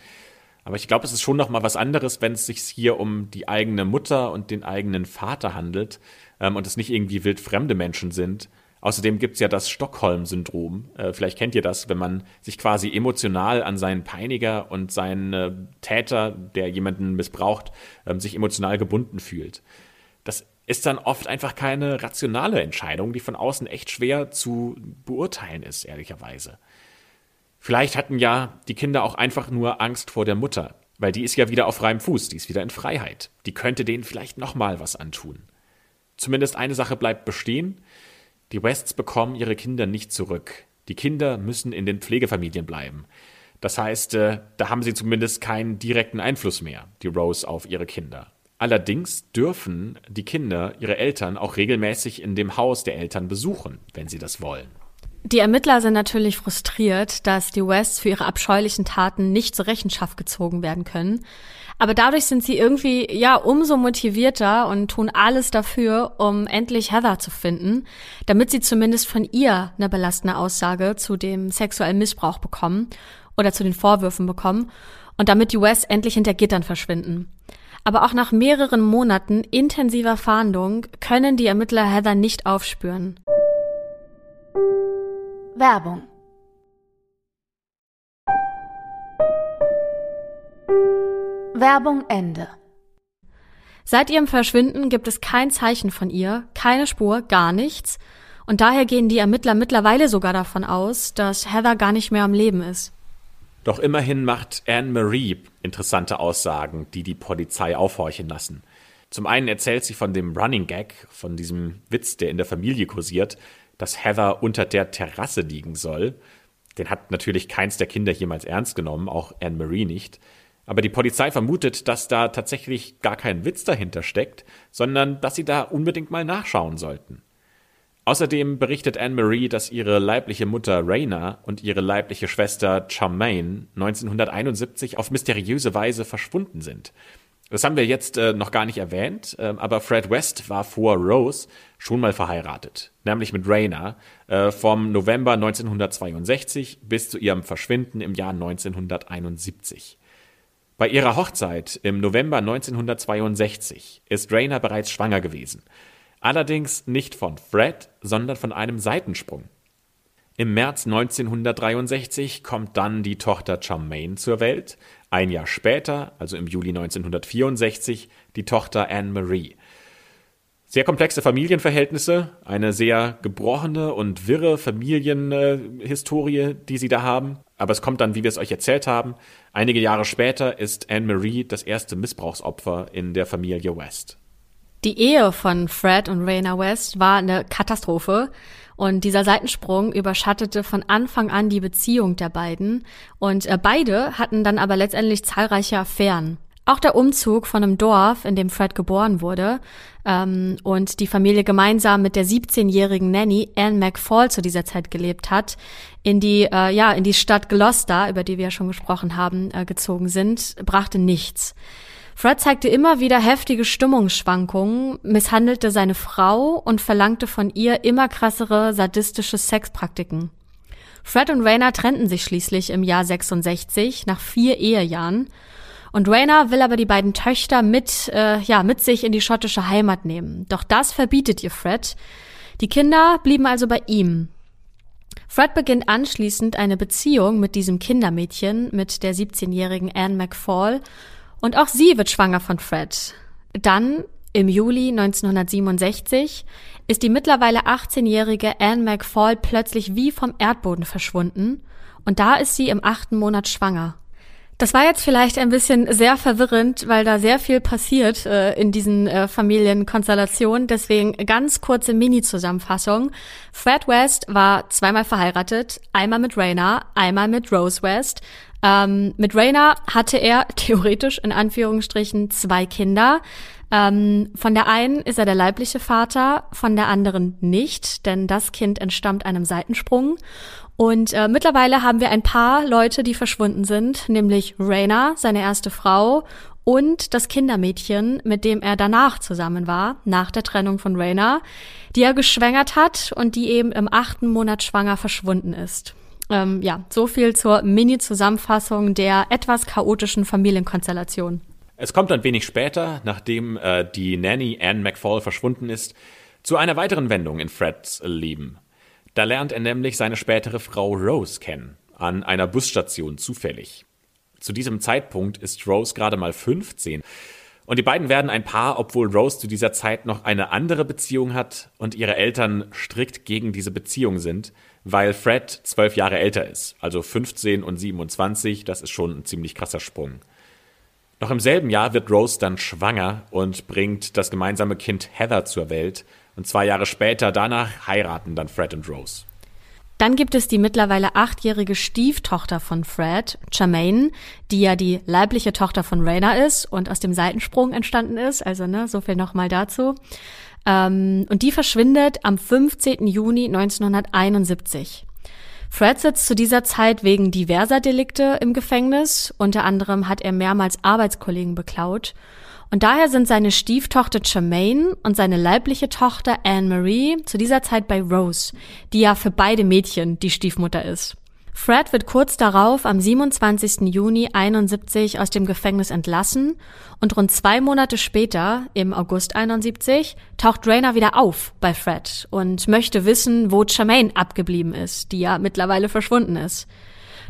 C: Aber ich glaube, es ist schon noch mal was anderes, wenn es sich hier um die eigene Mutter und den eigenen Vater handelt ähm, und es nicht irgendwie wildfremde Menschen sind. Außerdem gibt es ja das Stockholm-Syndrom. Äh, vielleicht kennt ihr das, wenn man sich quasi emotional an seinen Peiniger und seinen äh, Täter, der jemanden missbraucht, ähm, sich emotional gebunden fühlt. Das ist dann oft einfach keine rationale Entscheidung, die von außen echt schwer zu beurteilen ist, ehrlicherweise. Vielleicht hatten ja die Kinder auch einfach nur Angst vor der Mutter, weil die ist ja wieder auf freiem Fuß, die ist wieder in Freiheit. Die könnte denen vielleicht nochmal was antun. Zumindest eine Sache bleibt bestehen. Die Wests bekommen ihre Kinder nicht zurück. Die Kinder müssen in den Pflegefamilien bleiben. Das heißt, äh, da haben sie zumindest keinen direkten Einfluss mehr, die Rose auf ihre Kinder. Allerdings dürfen die Kinder ihre Eltern auch regelmäßig in dem Haus der Eltern besuchen, wenn sie das wollen.
B: Die Ermittler sind natürlich frustriert, dass die Wests für ihre abscheulichen Taten nicht zur Rechenschaft gezogen werden können. Aber dadurch sind sie irgendwie, ja, umso motivierter und tun alles dafür, um endlich Heather zu finden, damit sie zumindest von ihr eine belastende Aussage zu dem sexuellen Missbrauch bekommen oder zu den Vorwürfen bekommen und damit die Wests endlich hinter Gittern verschwinden. Aber auch nach mehreren Monaten intensiver Fahndung können die Ermittler Heather nicht aufspüren.
A: Werbung Werbung Ende.
B: Seit ihrem Verschwinden gibt es kein Zeichen von ihr, keine Spur, gar nichts. Und daher gehen die Ermittler mittlerweile sogar davon aus, dass Heather gar nicht mehr am Leben ist.
C: Doch immerhin macht Anne Marie interessante Aussagen, die die Polizei aufhorchen lassen. Zum einen erzählt sie von dem Running Gag, von diesem Witz, der in der Familie kursiert, dass Heather unter der Terrasse liegen soll. Den hat natürlich keins der Kinder jemals ernst genommen, auch Anne Marie nicht. Aber die Polizei vermutet, dass da tatsächlich gar kein Witz dahinter steckt, sondern dass sie da unbedingt mal nachschauen sollten. Außerdem berichtet Anne-Marie, dass ihre leibliche Mutter Raina und ihre leibliche Schwester Charmaine 1971 auf mysteriöse Weise verschwunden sind. Das haben wir jetzt äh, noch gar nicht erwähnt, äh, aber Fred West war vor Rose schon mal verheiratet, nämlich mit Raina, äh, vom November 1962 bis zu ihrem Verschwinden im Jahr 1971. Bei ihrer Hochzeit im November 1962 ist Rainer bereits schwanger gewesen. Allerdings nicht von Fred, sondern von einem Seitensprung. Im März 1963 kommt dann die Tochter Charmaine zur Welt, ein Jahr später, also im Juli 1964, die Tochter Anne Marie. Sehr komplexe Familienverhältnisse, eine sehr gebrochene und wirre Familienhistorie, die sie da haben. Aber es kommt dann, wie wir es euch erzählt haben, einige Jahre später ist Anne Marie das erste Missbrauchsopfer in der Familie West.
B: Die Ehe von Fred und Raina West war eine Katastrophe. Und dieser Seitensprung überschattete von Anfang an die Beziehung der beiden. Und äh, beide hatten dann aber letztendlich zahlreiche Affären. Auch der Umzug von einem Dorf, in dem Fred geboren wurde, ähm, und die Familie gemeinsam mit der 17-jährigen Nanny Anne McFall zu dieser Zeit gelebt hat, in die äh, ja in die Stadt Gloucester, über die wir ja schon gesprochen haben, äh, gezogen sind, brachte nichts. Fred zeigte immer wieder heftige Stimmungsschwankungen, misshandelte seine Frau und verlangte von ihr immer krassere sadistische Sexpraktiken. Fred und Rainer trennten sich schließlich im Jahr 66 nach vier Ehejahren und Raina will aber die beiden Töchter mit, äh, ja, mit sich in die schottische Heimat nehmen. Doch das verbietet ihr Fred. Die Kinder blieben also bei ihm. Fred beginnt anschließend eine Beziehung mit diesem Kindermädchen, mit der 17-jährigen Anne McFall, und auch sie wird schwanger von Fred. Dann, im Juli 1967, ist die mittlerweile 18-jährige Anne McFall plötzlich wie vom Erdboden verschwunden, und da ist sie im achten Monat schwanger. Das war jetzt vielleicht ein bisschen sehr verwirrend, weil da sehr viel passiert äh, in diesen äh, Familienkonstellationen. Deswegen ganz kurze Mini-Zusammenfassung. Fred West war zweimal verheiratet, einmal mit Raina, einmal mit Rose West. Ähm, mit Raina hatte er theoretisch in Anführungsstrichen zwei Kinder. Ähm, von der einen ist er der leibliche Vater, von der anderen nicht, denn das Kind entstammt einem Seitensprung. Und äh, mittlerweile haben wir ein paar Leute, die verschwunden sind, nämlich Raina, seine erste Frau, und das Kindermädchen, mit dem er danach zusammen war, nach der Trennung von Raina, die er geschwängert hat und die eben im achten Monat schwanger verschwunden ist. Ähm, ja, so viel zur Mini-Zusammenfassung der etwas chaotischen Familienkonstellation.
C: Es kommt ein wenig später, nachdem äh, die Nanny Anne McFall verschwunden ist, zu einer weiteren Wendung in Freds Leben. Da lernt er nämlich seine spätere Frau Rose kennen, an einer Busstation zufällig. Zu diesem Zeitpunkt ist Rose gerade mal 15 und die beiden werden ein Paar, obwohl Rose zu dieser Zeit noch eine andere Beziehung hat und ihre Eltern strikt gegen diese Beziehung sind, weil Fred zwölf Jahre älter ist, also 15 und 27, das ist schon ein ziemlich krasser Sprung. Noch im selben Jahr wird Rose dann schwanger und bringt das gemeinsame Kind Heather zur Welt, und zwei Jahre später danach heiraten dann Fred und Rose.
B: Dann gibt es die mittlerweile achtjährige Stieftochter von Fred, Charmaine, die ja die leibliche Tochter von Raina ist und aus dem Seitensprung entstanden ist. Also, ne, so viel nochmal dazu. Ähm, und die verschwindet am 15. Juni 1971. Fred sitzt zu dieser Zeit wegen diverser Delikte im Gefängnis. Unter anderem hat er mehrmals Arbeitskollegen beklaut. Und daher sind seine Stieftochter Charmaine und seine leibliche Tochter Anne-Marie zu dieser Zeit bei Rose, die ja für beide Mädchen die Stiefmutter ist. Fred wird kurz darauf am 27. Juni 71 aus dem Gefängnis entlassen und rund zwei Monate später, im August 71, taucht Rainer wieder auf bei Fred und möchte wissen, wo Charmaine abgeblieben ist, die ja mittlerweile verschwunden ist.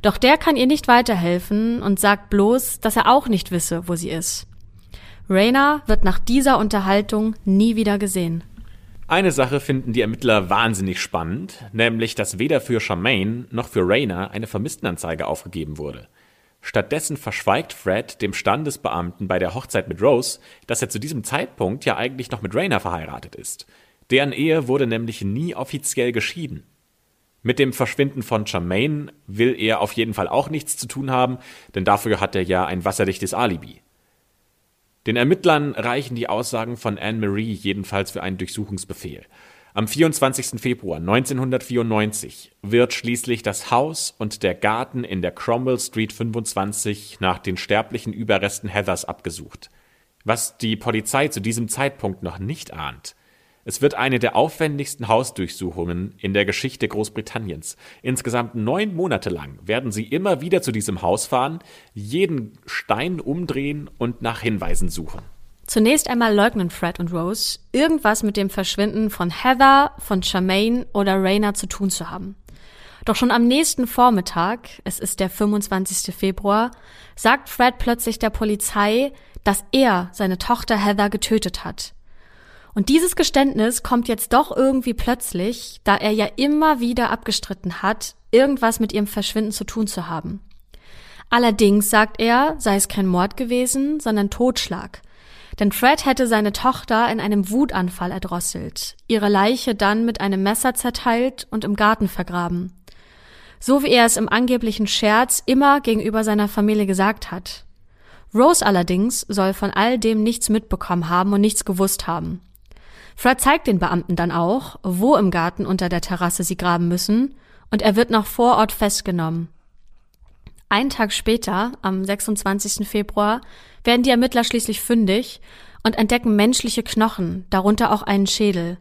B: Doch der kann ihr nicht weiterhelfen und sagt bloß, dass er auch nicht wisse, wo sie ist. Rainer wird nach dieser Unterhaltung nie wieder gesehen.
C: Eine Sache finden die Ermittler wahnsinnig spannend, nämlich dass weder für Charmaine noch für Rainer eine Vermisstenanzeige aufgegeben wurde. Stattdessen verschweigt Fred dem Standesbeamten bei der Hochzeit mit Rose, dass er zu diesem Zeitpunkt ja eigentlich noch mit Rainer verheiratet ist. Deren Ehe wurde nämlich nie offiziell geschieden. Mit dem Verschwinden von Charmaine will er auf jeden Fall auch nichts zu tun haben, denn dafür hat er ja ein wasserdichtes Alibi. Den Ermittlern reichen die Aussagen von Anne-Marie jedenfalls für einen Durchsuchungsbefehl. Am 24. Februar 1994 wird schließlich das Haus und der Garten in der Cromwell Street 25 nach den sterblichen Überresten Heathers abgesucht. Was die Polizei zu diesem Zeitpunkt noch nicht ahnt, es wird eine der aufwendigsten Hausdurchsuchungen in der Geschichte Großbritanniens. Insgesamt neun Monate lang werden sie immer wieder zu diesem Haus fahren, jeden Stein umdrehen und nach Hinweisen suchen.
B: Zunächst einmal leugnen Fred und Rose, irgendwas mit dem Verschwinden von Heather, von Charmaine oder Raina zu tun zu haben. Doch schon am nächsten Vormittag, es ist der 25. Februar, sagt Fred plötzlich der Polizei, dass er seine Tochter Heather getötet hat. Und dieses Geständnis kommt jetzt doch irgendwie plötzlich, da er ja immer wieder abgestritten hat, irgendwas mit ihrem Verschwinden zu tun zu haben. Allerdings sagt er, sei es kein Mord gewesen, sondern Totschlag. Denn Fred hätte seine Tochter in einem Wutanfall erdrosselt, ihre Leiche dann mit einem Messer zerteilt und im Garten vergraben. So wie er es im angeblichen Scherz immer gegenüber seiner Familie gesagt hat. Rose allerdings soll von all dem nichts mitbekommen haben und nichts gewusst haben. Fred zeigt den Beamten dann auch, wo im Garten unter der Terrasse sie graben müssen, und er wird noch vor Ort festgenommen. Einen Tag später, am 26. Februar, werden die Ermittler schließlich fündig und entdecken menschliche Knochen, darunter auch einen Schädel.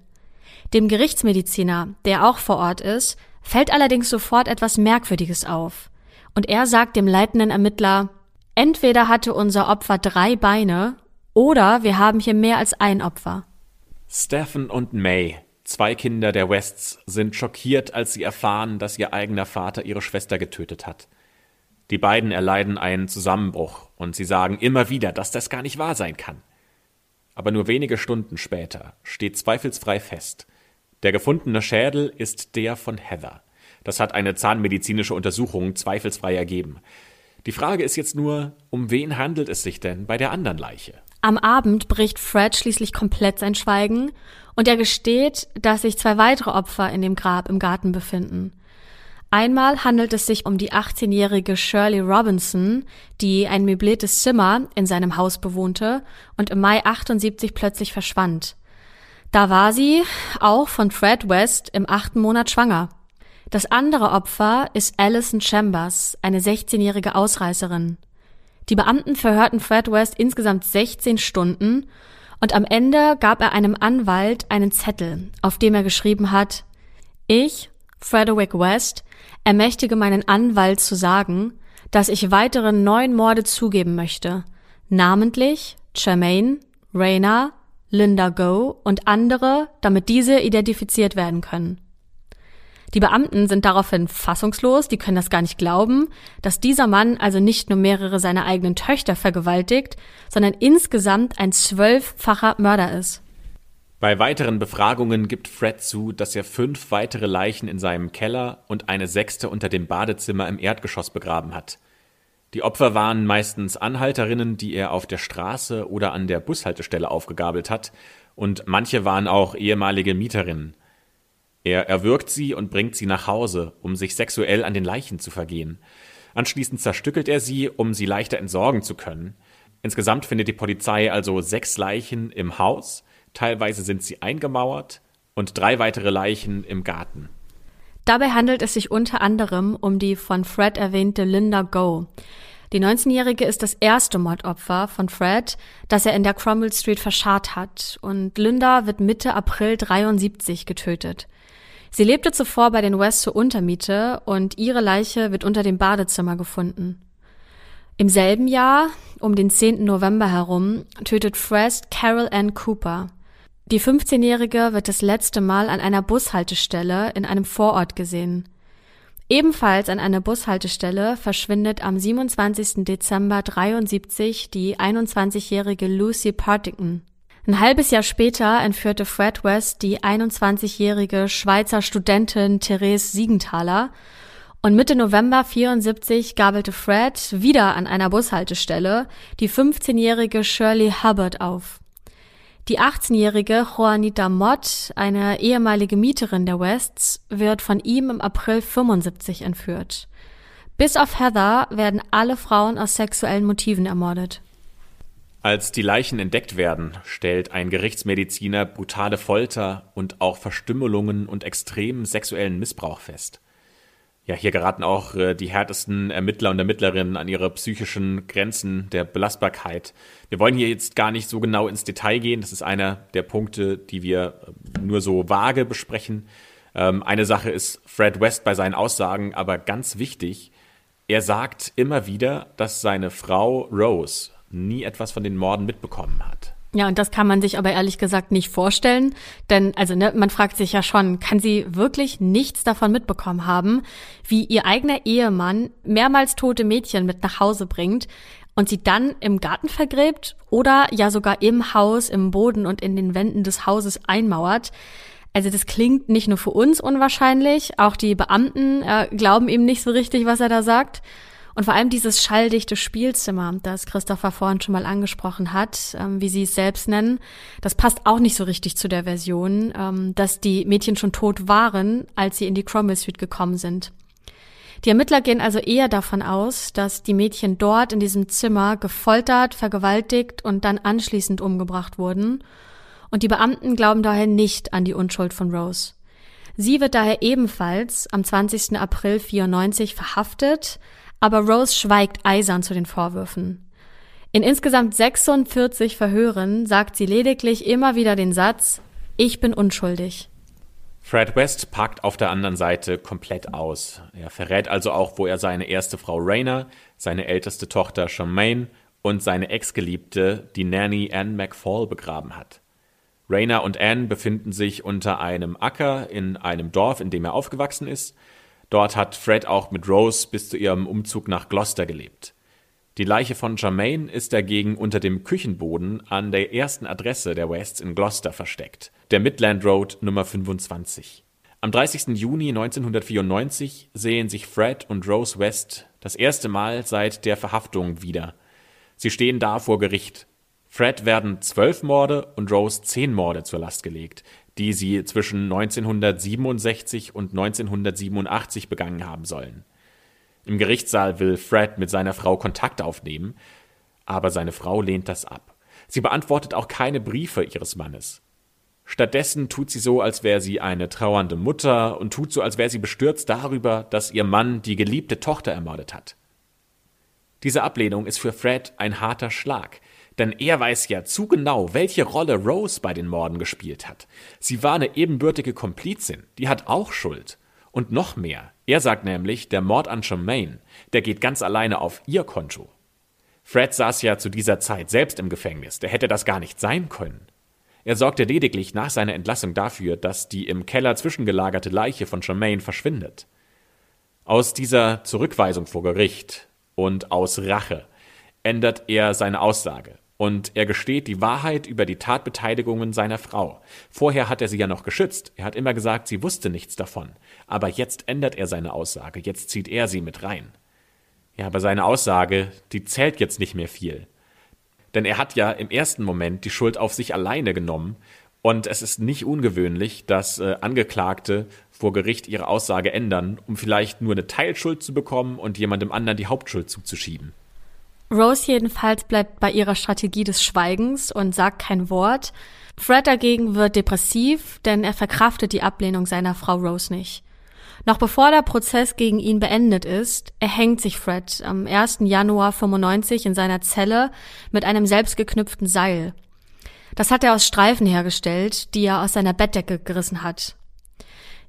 B: Dem Gerichtsmediziner, der auch vor Ort ist, fällt allerdings sofort etwas Merkwürdiges auf. Und er sagt dem leitenden Ermittler, entweder hatte unser Opfer drei Beine oder wir haben hier mehr als ein Opfer.
C: Stephen und May, zwei Kinder der Wests, sind schockiert, als sie erfahren, dass ihr eigener Vater ihre Schwester getötet hat. Die beiden erleiden einen Zusammenbruch und sie sagen immer wieder, dass das gar nicht wahr sein kann. Aber nur wenige Stunden später steht zweifelsfrei fest, der gefundene Schädel ist der von Heather. Das hat eine zahnmedizinische Untersuchung zweifelsfrei ergeben. Die Frage ist jetzt nur, um wen handelt es sich denn bei der anderen Leiche?
B: Am Abend bricht Fred schließlich komplett sein Schweigen und er gesteht, dass sich zwei weitere Opfer in dem Grab im Garten befinden. Einmal handelt es sich um die 18-jährige Shirley Robinson, die ein möbliertes Zimmer in seinem Haus bewohnte und im Mai 78 plötzlich verschwand. Da war sie, auch von Fred West, im achten Monat schwanger. Das andere Opfer ist Alison Chambers, eine 16-jährige Ausreißerin. Die Beamten verhörten Fred West insgesamt 16 Stunden und am Ende gab er einem Anwalt einen Zettel, auf dem er geschrieben hat, ich, Frederick West, ermächtige meinen Anwalt zu sagen, dass ich weitere neun Morde zugeben möchte, namentlich Charmaine, Raina, Linda Go und andere, damit diese identifiziert werden können. Die Beamten sind daraufhin fassungslos, die können das gar nicht glauben, dass dieser Mann also nicht nur mehrere seiner eigenen Töchter vergewaltigt, sondern insgesamt ein zwölffacher Mörder ist.
C: Bei weiteren Befragungen gibt Fred zu, dass er fünf weitere Leichen in seinem Keller und eine sechste unter dem Badezimmer im Erdgeschoss begraben hat. Die Opfer waren meistens Anhalterinnen, die er auf der Straße oder an der Bushaltestelle aufgegabelt hat, und manche waren auch ehemalige Mieterinnen. Er erwürgt sie und bringt sie nach Hause, um sich sexuell an den Leichen zu vergehen. Anschließend zerstückelt er sie, um sie leichter entsorgen zu können. Insgesamt findet die Polizei also sechs Leichen im Haus, teilweise sind sie eingemauert und drei weitere Leichen im Garten.
B: Dabei handelt es sich unter anderem um die von Fred erwähnte Linda Go. Die 19-Jährige ist das erste Mordopfer von Fred, das er in der Cromwell Street verscharrt hat, und Linda wird Mitte April 73 getötet. Sie lebte zuvor bei den West zur Untermiete und ihre Leiche wird unter dem Badezimmer gefunden. Im selben Jahr, um den 10. November herum, tötet Fred Carol Ann Cooper. Die 15-Jährige wird das letzte Mal an einer Bushaltestelle in einem Vorort gesehen. Ebenfalls an einer Bushaltestelle verschwindet am 27. Dezember 73 die 21-jährige Lucy Partington. Ein halbes Jahr später entführte Fred West die 21-jährige Schweizer Studentin Therese Siegenthaler und Mitte November 74 gabelte Fred wieder an einer Bushaltestelle die 15-jährige Shirley Hubbard auf. Die 18-jährige Juanita Mott, eine ehemalige Mieterin der Wests, wird von ihm im April 75 entführt. Bis auf Heather werden alle Frauen aus sexuellen Motiven ermordet.
C: Als die Leichen entdeckt werden, stellt ein Gerichtsmediziner brutale Folter und auch Verstümmelungen und extremen sexuellen Missbrauch fest ja, hier geraten auch äh, die härtesten Ermittler und Ermittlerinnen an ihre psychischen Grenzen der Belastbarkeit. Wir wollen hier jetzt gar nicht so genau ins Detail gehen. Das ist einer der Punkte, die wir äh, nur so vage besprechen. Ähm, eine Sache ist Fred West bei seinen Aussagen, aber ganz wichtig, er sagt immer wieder, dass seine Frau Rose nie etwas von den Morden mitbekommen hat.
B: Ja, und das kann man sich aber ehrlich gesagt nicht vorstellen, denn also ne, man fragt sich ja schon, kann sie wirklich nichts davon mitbekommen haben, wie ihr eigener Ehemann mehrmals tote Mädchen mit nach Hause bringt und sie dann im Garten vergräbt oder ja sogar im Haus, im Boden und in den Wänden des Hauses einmauert. Also das klingt nicht nur für uns unwahrscheinlich, auch die Beamten äh, glauben ihm nicht so richtig, was er da sagt. Und vor allem dieses schalldichte Spielzimmer, das Christopher vorhin schon mal angesprochen hat, ähm, wie sie es selbst nennen, das passt auch nicht so richtig zu der Version, ähm, dass die Mädchen schon tot waren, als sie in die Cromwell Street gekommen sind. Die Ermittler gehen also eher davon aus, dass die Mädchen dort in diesem Zimmer gefoltert, vergewaltigt und dann anschließend umgebracht wurden. Und die Beamten glauben daher nicht an die Unschuld von Rose. Sie wird daher ebenfalls am 20. April 94 verhaftet, aber Rose schweigt eisern zu den Vorwürfen. In insgesamt 46 Verhören sagt sie lediglich immer wieder den Satz, ich bin unschuldig.
C: Fred West packt auf der anderen Seite komplett aus. Er verrät also auch, wo er seine erste Frau Raina, seine älteste Tochter Charmaine und seine Ex-Geliebte, die Nanny Anne McFall, begraben hat. Raina und Anne befinden sich unter einem Acker in einem Dorf, in dem er aufgewachsen ist. Dort hat Fred auch mit Rose bis zu ihrem Umzug nach Gloucester gelebt. Die Leiche von Jermaine ist dagegen unter dem Küchenboden an der ersten Adresse der Wests in Gloucester versteckt, der Midland Road Nummer 25. Am 30. Juni 1994 sehen sich Fred und Rose West das erste Mal seit der Verhaftung wieder. Sie stehen da vor Gericht. Fred werden zwölf Morde und Rose zehn Morde zur Last gelegt, die sie zwischen 1967 und 1987 begangen haben sollen. Im Gerichtssaal will Fred mit seiner Frau Kontakt aufnehmen, aber seine Frau lehnt das ab. Sie beantwortet auch keine Briefe ihres Mannes. Stattdessen tut sie so, als wäre sie eine trauernde Mutter und tut so, als wäre sie bestürzt darüber, dass ihr Mann die geliebte Tochter ermordet hat. Diese Ablehnung ist für Fred ein harter Schlag, denn er weiß ja zu genau, welche Rolle Rose bei den Morden gespielt hat. Sie war eine ebenbürtige Komplizin, die hat auch Schuld. Und noch mehr. Er sagt nämlich, der Mord an Charmaine, der geht ganz alleine auf ihr Konto. Fred saß ja zu dieser Zeit selbst im Gefängnis, der hätte das gar nicht sein können. Er sorgte lediglich nach seiner Entlassung dafür, dass die im Keller zwischengelagerte Leiche von Charmaine verschwindet. Aus dieser Zurückweisung vor Gericht und aus Rache ändert er seine Aussage. Und er gesteht die Wahrheit über die Tatbeteiligungen seiner Frau. Vorher hat er sie ja noch geschützt. Er hat immer gesagt, sie wusste nichts davon. Aber jetzt ändert er seine Aussage. Jetzt zieht er sie mit rein. Ja, aber seine Aussage, die zählt jetzt nicht mehr viel. Denn er hat ja im ersten Moment die Schuld auf sich alleine genommen Und es ist nicht ungewöhnlich, dass äh, Angeklagte vor Gericht ihre Aussage ändern, um vielleicht nur eine Teilschuld zu bekommen und jemandem anderen die Hauptschuld zuzuschieben.
B: Rose jedenfalls bleibt bei ihrer Strategie des Schweigens und sagt kein Wort. Fred dagegen wird depressiv, denn er verkraftet die Ablehnung seiner Frau Rose nicht. Noch bevor der Prozess gegen ihn beendet ist, erhängt sich Fred am 1. Januar 95 in seiner Zelle mit einem selbstgeknüpften Seil. Das hat er aus Streifen hergestellt, die er aus seiner Bettdecke gerissen hat.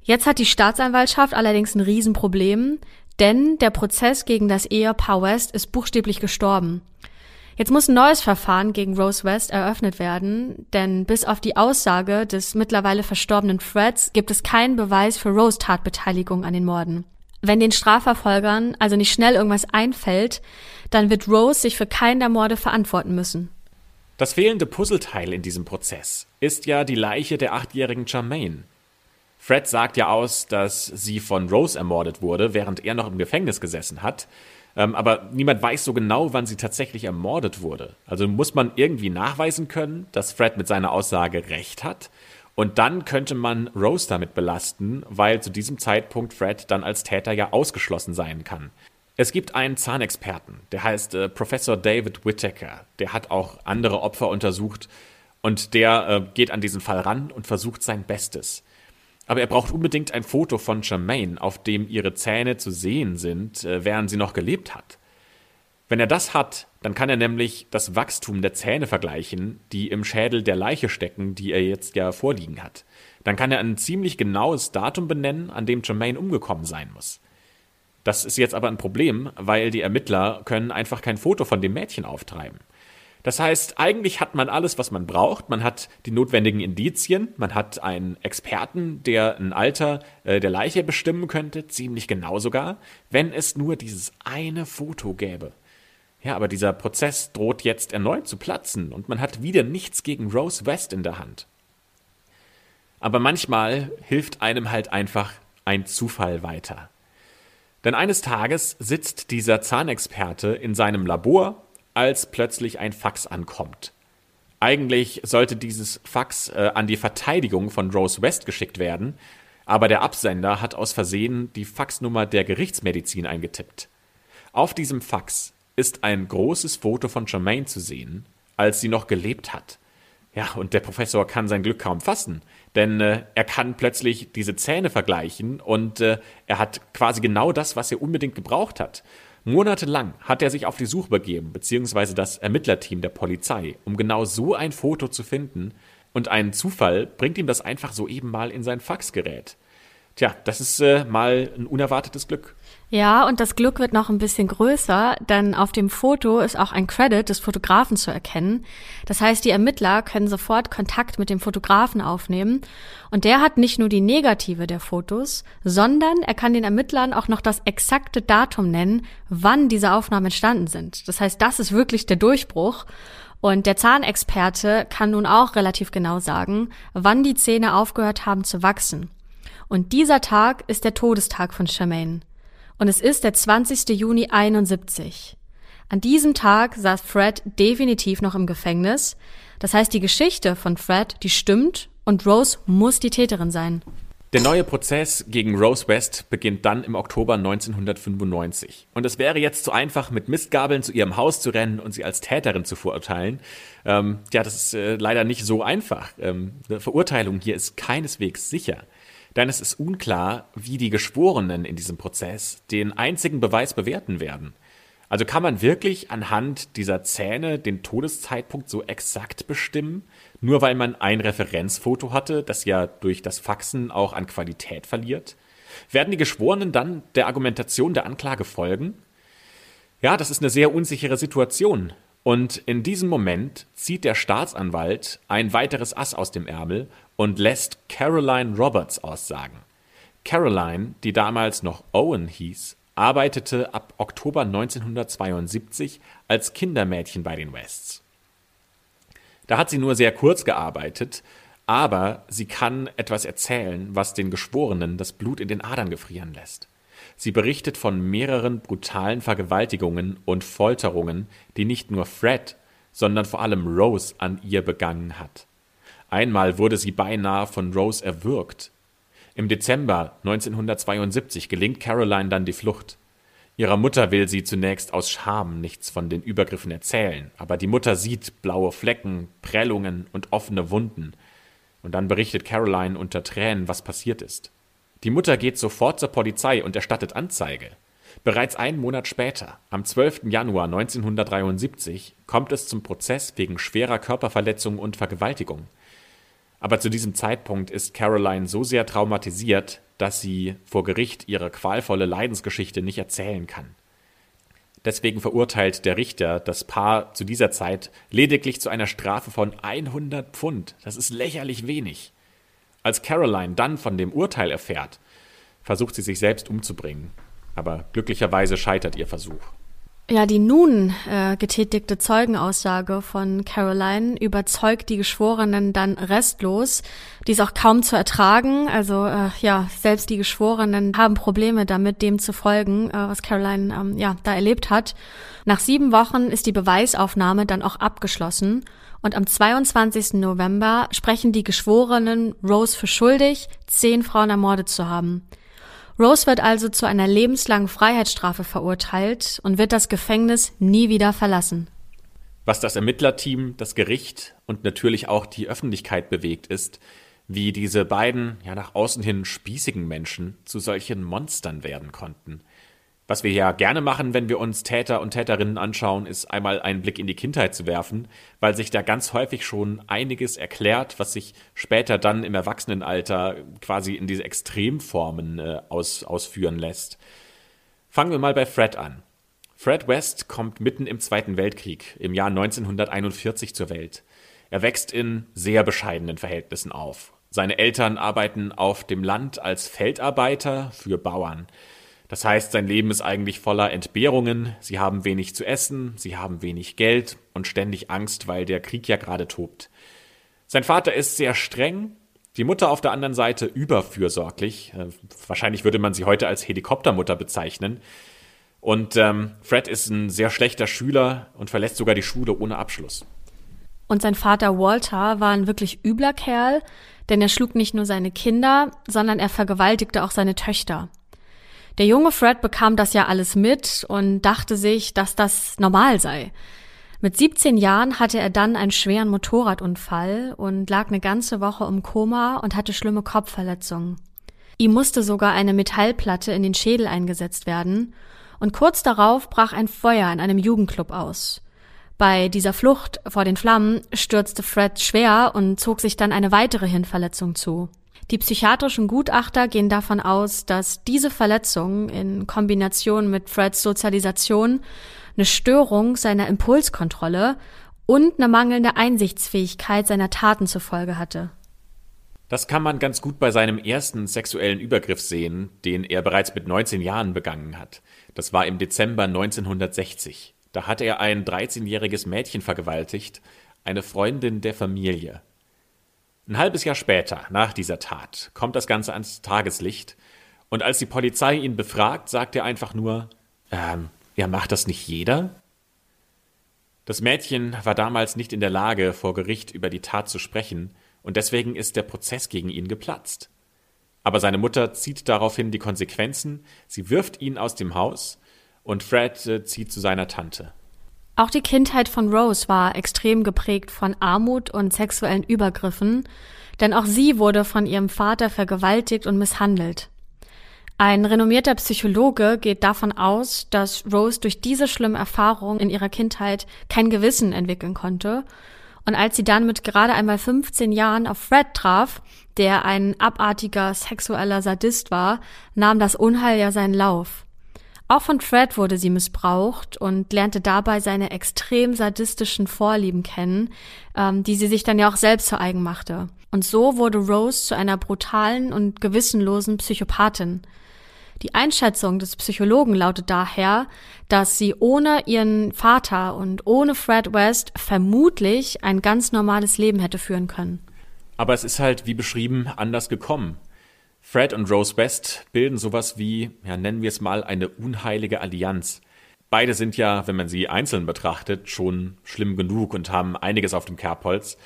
B: Jetzt hat die Staatsanwaltschaft allerdings ein Riesenproblem, denn der Prozess gegen das Ehepaar West ist buchstäblich gestorben. Jetzt muss ein neues Verfahren gegen Rose West eröffnet werden, denn bis auf die Aussage des mittlerweile verstorbenen Freds gibt es keinen Beweis für Rose Tatbeteiligung an den Morden. Wenn den Strafverfolgern also nicht schnell irgendwas einfällt, dann wird Rose sich für keinen der Morde verantworten müssen.
C: Das fehlende Puzzleteil in diesem Prozess ist ja die Leiche der achtjährigen Charmaine. Fred sagt ja aus, dass sie von Rose ermordet wurde, während er noch im Gefängnis gesessen hat. Ähm, aber niemand weiß so genau, wann sie tatsächlich ermordet wurde. Also muss man irgendwie nachweisen können, dass Fred mit seiner Aussage recht hat. Und dann könnte man Rose damit belasten, weil zu diesem Zeitpunkt Fred dann als Täter ja ausgeschlossen sein kann. Es gibt einen Zahnexperten, der heißt äh, Professor David Whittaker. Der hat auch andere Opfer untersucht und der äh, geht an diesen Fall ran und versucht sein Bestes. Aber er braucht unbedingt ein Foto von Charmaine, auf dem ihre Zähne zu sehen sind, äh, während sie noch gelebt hat. Wenn er das hat, dann kann er nämlich das Wachstum der Zähne vergleichen, die im Schädel der Leiche stecken, die er jetzt ja vorliegen hat. Dann kann er ein ziemlich genaues Datum benennen, an dem Jermaine umgekommen sein muss. Das ist jetzt aber ein Problem, weil die Ermittler können einfach kein Foto von dem Mädchen auftreiben. Das heißt, eigentlich hat man alles, was man braucht. Man hat die notwendigen Indizien, man hat einen Experten, der ein Alter äh, der Leiche bestimmen könnte, ziemlich genau sogar, wenn es nur dieses eine Foto gäbe. Ja, aber dieser Prozess droht jetzt erneut zu platzen und man hat wieder nichts gegen Rose West in der Hand. Aber manchmal hilft einem halt einfach ein Zufall weiter. Denn eines Tages sitzt dieser Zahnexperte in seinem Labor als plötzlich ein Fax ankommt. Eigentlich sollte dieses Fax äh, an die Verteidigung von Rose West geschickt werden, aber der Absender hat aus Versehen die Faxnummer der Gerichtsmedizin eingetippt. Auf diesem Fax ist ein großes Foto von Germaine zu sehen, als sie noch gelebt hat. Ja, und der Professor kann sein Glück kaum fassen, denn äh, er kann plötzlich diese Zähne vergleichen und äh, er hat quasi genau das, was er unbedingt gebraucht hat. Monatelang hat er sich auf die Suche begeben, beziehungsweise das Ermittlerteam der Polizei, um genau so ein Foto zu finden, und ein Zufall bringt ihm das einfach so eben mal in sein Faxgerät. Tja, das ist äh, mal ein unerwartetes Glück.
B: Ja, und das Glück wird noch ein bisschen größer, denn auf dem Foto ist auch ein Credit des Fotografen zu erkennen. Das heißt, die Ermittler können sofort Kontakt mit dem Fotografen aufnehmen und der hat nicht nur die Negative der Fotos, sondern er kann den Ermittlern auch noch das exakte Datum nennen, wann diese Aufnahmen entstanden sind. Das heißt, das ist wirklich der Durchbruch. Und der Zahnexperte kann nun auch relativ genau sagen, wann die Zähne aufgehört haben zu wachsen. Und dieser Tag ist der Todestag von Charmaine. Und es ist der 20. Juni 71. An diesem Tag saß Fred definitiv noch im Gefängnis. Das heißt, die Geschichte von Fred, die stimmt und Rose muss die Täterin sein.
C: Der neue Prozess gegen Rose West beginnt dann im Oktober 1995. Und es wäre jetzt zu einfach, mit Mistgabeln zu ihrem Haus zu rennen und sie als Täterin zu verurteilen. Ähm, ja, das ist äh, leider nicht so einfach. Ähm, eine Verurteilung hier ist keineswegs sicher denn es ist unklar, wie die Geschworenen in diesem Prozess den einzigen Beweis bewerten werden. Also kann man wirklich anhand dieser Zähne den Todeszeitpunkt so exakt bestimmen, nur weil man ein Referenzfoto hatte, das ja durch das Faxen auch an Qualität verliert? Werden die Geschworenen dann der Argumentation der Anklage folgen? Ja, das ist eine sehr unsichere Situation. Und in diesem Moment zieht der Staatsanwalt ein weiteres Ass aus dem Ärmel und lässt Caroline Roberts aussagen. Caroline, die damals noch Owen hieß, arbeitete ab Oktober 1972 als Kindermädchen bei den Wests. Da hat sie nur sehr kurz gearbeitet, aber sie kann etwas erzählen, was den Geschworenen das Blut in den Adern gefrieren lässt. Sie berichtet von mehreren brutalen Vergewaltigungen und Folterungen, die nicht nur Fred, sondern vor allem Rose an ihr begangen hat. Einmal wurde sie beinahe von Rose erwürgt. Im Dezember 1972 gelingt Caroline dann die Flucht. Ihrer Mutter will sie zunächst aus Scham nichts von den Übergriffen erzählen, aber die Mutter sieht blaue Flecken, Prellungen und offene Wunden. Und dann berichtet Caroline unter Tränen, was passiert ist. Die Mutter geht sofort zur Polizei und erstattet Anzeige. Bereits einen Monat später, am 12. Januar 1973, kommt es zum Prozess wegen schwerer Körperverletzung und Vergewaltigung. Aber zu diesem Zeitpunkt ist Caroline so sehr traumatisiert, dass sie vor Gericht ihre qualvolle Leidensgeschichte nicht erzählen kann. Deswegen verurteilt der Richter das Paar zu dieser Zeit lediglich zu einer Strafe von 100 Pfund. Das ist lächerlich wenig. Als Caroline dann von dem Urteil erfährt, versucht sie sich selbst umzubringen. Aber glücklicherweise scheitert ihr Versuch.
B: Ja, die nun äh, getätigte Zeugenaussage von Caroline überzeugt die Geschworenen dann restlos. Die ist auch kaum zu ertragen. Also äh, ja, selbst die Geschworenen haben Probleme damit, dem zu folgen, äh, was Caroline ähm, ja da erlebt hat. Nach sieben Wochen ist die Beweisaufnahme dann auch abgeschlossen. Und am 22. November sprechen die Geschworenen Rose für schuldig, zehn Frauen ermordet zu haben. Rose wird also zu einer lebenslangen Freiheitsstrafe verurteilt und wird das Gefängnis nie wieder verlassen.
C: Was das Ermittlerteam, das Gericht und natürlich auch die Öffentlichkeit bewegt, ist, wie diese beiden ja nach außen hin spießigen Menschen zu solchen Monstern werden konnten. Was wir ja gerne machen, wenn wir uns Täter und Täterinnen anschauen, ist einmal einen Blick in die Kindheit zu werfen, weil sich da ganz häufig schon einiges erklärt, was sich später dann im Erwachsenenalter quasi in diese Extremformen äh, aus, ausführen lässt. Fangen wir mal bei Fred an. Fred West kommt mitten im Zweiten Weltkrieg im Jahr 1941 zur Welt. Er wächst in sehr bescheidenen Verhältnissen auf. Seine Eltern arbeiten auf dem Land als Feldarbeiter für Bauern. Das heißt, sein Leben ist eigentlich voller Entbehrungen, sie haben wenig zu essen, sie haben wenig Geld und ständig Angst, weil der Krieg ja gerade tobt. Sein Vater ist sehr streng, die Mutter auf der anderen Seite überfürsorglich, äh, wahrscheinlich würde man sie heute als Helikoptermutter bezeichnen. Und ähm, Fred ist ein sehr schlechter Schüler und verlässt sogar die Schule ohne Abschluss.
B: Und sein Vater Walter war ein wirklich übler Kerl, denn er schlug nicht nur seine Kinder, sondern er vergewaltigte auch seine Töchter. Der junge Fred bekam das ja alles mit und dachte sich, dass das normal sei. Mit 17 Jahren hatte er dann einen schweren Motorradunfall und lag eine ganze Woche im Koma und hatte schlimme Kopfverletzungen. Ihm musste sogar eine Metallplatte in den Schädel eingesetzt werden und kurz darauf brach ein Feuer in einem Jugendclub aus. Bei dieser Flucht vor den Flammen stürzte Fred schwer und zog sich dann eine weitere Hirnverletzung zu. Die psychiatrischen Gutachter gehen davon aus, dass diese Verletzung in Kombination mit Freds Sozialisation eine Störung seiner Impulskontrolle und eine mangelnde Einsichtsfähigkeit seiner Taten zur Folge hatte.
C: Das kann man ganz gut bei seinem ersten sexuellen Übergriff sehen, den er bereits mit 19 Jahren begangen hat. Das war im Dezember 1960. Da hatte er ein 13-jähriges Mädchen vergewaltigt, eine Freundin der Familie. Ein halbes Jahr später, nach dieser Tat, kommt das Ganze ans Tageslicht und als die Polizei ihn befragt, sagt er einfach nur, ähm, ja, macht das nicht jeder? Das Mädchen war damals nicht in der Lage, vor Gericht über die Tat zu sprechen, und deswegen ist der Prozess gegen ihn geplatzt. Aber seine Mutter zieht daraufhin die Konsequenzen, sie wirft ihn aus dem Haus, und Fred äh, zieht zu seiner Tante.
B: Auch die Kindheit von Rose war extrem geprägt von Armut und sexuellen Übergriffen, denn auch sie wurde von ihrem Vater vergewaltigt und misshandelt. Ein renommierter Psychologe geht davon aus, dass Rose durch diese schlimme Erfahrung in ihrer Kindheit kein Gewissen entwickeln konnte. Und als sie dann mit gerade einmal 15 Jahren auf Fred traf, der ein abartiger sexueller Sadist war, nahm das Unheil ja seinen Lauf. Auch von Fred wurde sie missbraucht und lernte dabei seine extrem sadistischen Vorlieben kennen, ähm, die sie sich dann ja auch selbst zu eigen machte. Und so wurde Rose zu einer brutalen und gewissenlosen Psychopathin. Die Einschätzung des Psychologen lautet daher, dass sie ohne ihren Vater und ohne Fred West vermutlich ein ganz normales Leben hätte führen können.
C: Aber es ist halt, wie beschrieben, anders gekommen. Fred und Rose West bilden sowas wie, ja, nennen wir es mal, eine unheilige Allianz. Beide sind ja, wenn man sie einzeln betrachtet, schon schlimm genug und haben einiges auf dem Kerbholz.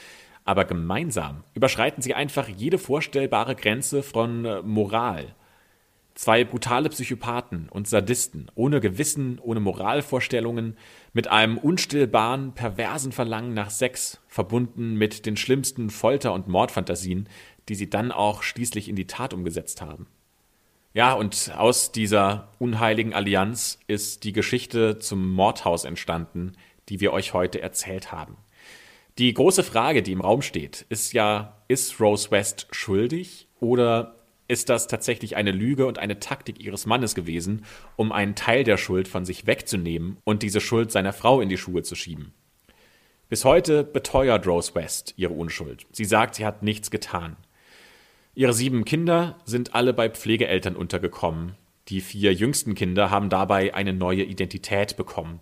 C: aber gemeinsam überschreiten sie einfach jede vorstellbare Grenze von äh, Moral. Zwei brutale Psychopathen und Sadisten, ohne Gewissen, ohne Moralvorstellungen, mit einem unstillbaren, perversen Verlangen nach Sex, verbunden mit den schlimmsten Folter- und Mordfantasien, die sie dann auch schließlich in die Tat umgesetzt haben. Ja, und aus dieser unheiligen Allianz ist die Geschichte zum Mordhaus entstanden, die wir euch heute erzählt haben. Die große Frage, die im Raum steht, ist ja, ist Rose West schuldig oder ist das tatsächlich eine Lüge und eine Taktik ihres Mannes gewesen, um einen Teil der Schuld von sich wegzunehmen und diese Schuld seiner Frau in die Schuhe zu schieben? Bis heute beteuert Rose West ihre Unschuld. Sie sagt, sie hat nichts getan. Ihre sieben Kinder sind alle bei Pflegeeltern untergekommen. Die vier jüngsten Kinder haben dabei eine neue Identität bekommen.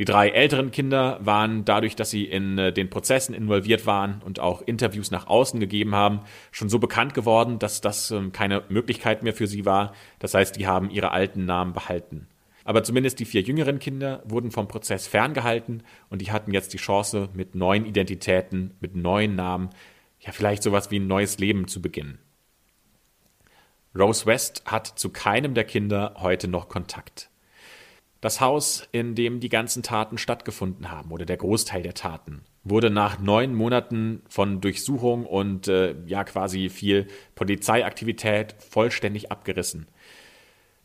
C: Die drei älteren Kinder waren dadurch, dass sie in äh, den Prozessen involviert waren und auch Interviews nach außen gegeben haben, schon so bekannt geworden, dass das ähm, keine Möglichkeit mehr für sie war. Das heißt, die haben ihre alten Namen behalten. Aber zumindest die vier jüngeren Kinder wurden vom Prozess ferngehalten und die hatten jetzt die Chance, mit neuen Identitäten, mit neuen Namen, ja vielleicht sowas wie ein neues Leben zu beginnen. Rose West hat zu keinem der Kinder heute noch Kontakt. Das Haus, in dem die ganzen Taten stattgefunden haben, oder der Großteil der Taten, wurde nach neun Monaten von Durchsuchung und äh, ja quasi viel Polizeiaktivität vollständig abgerissen.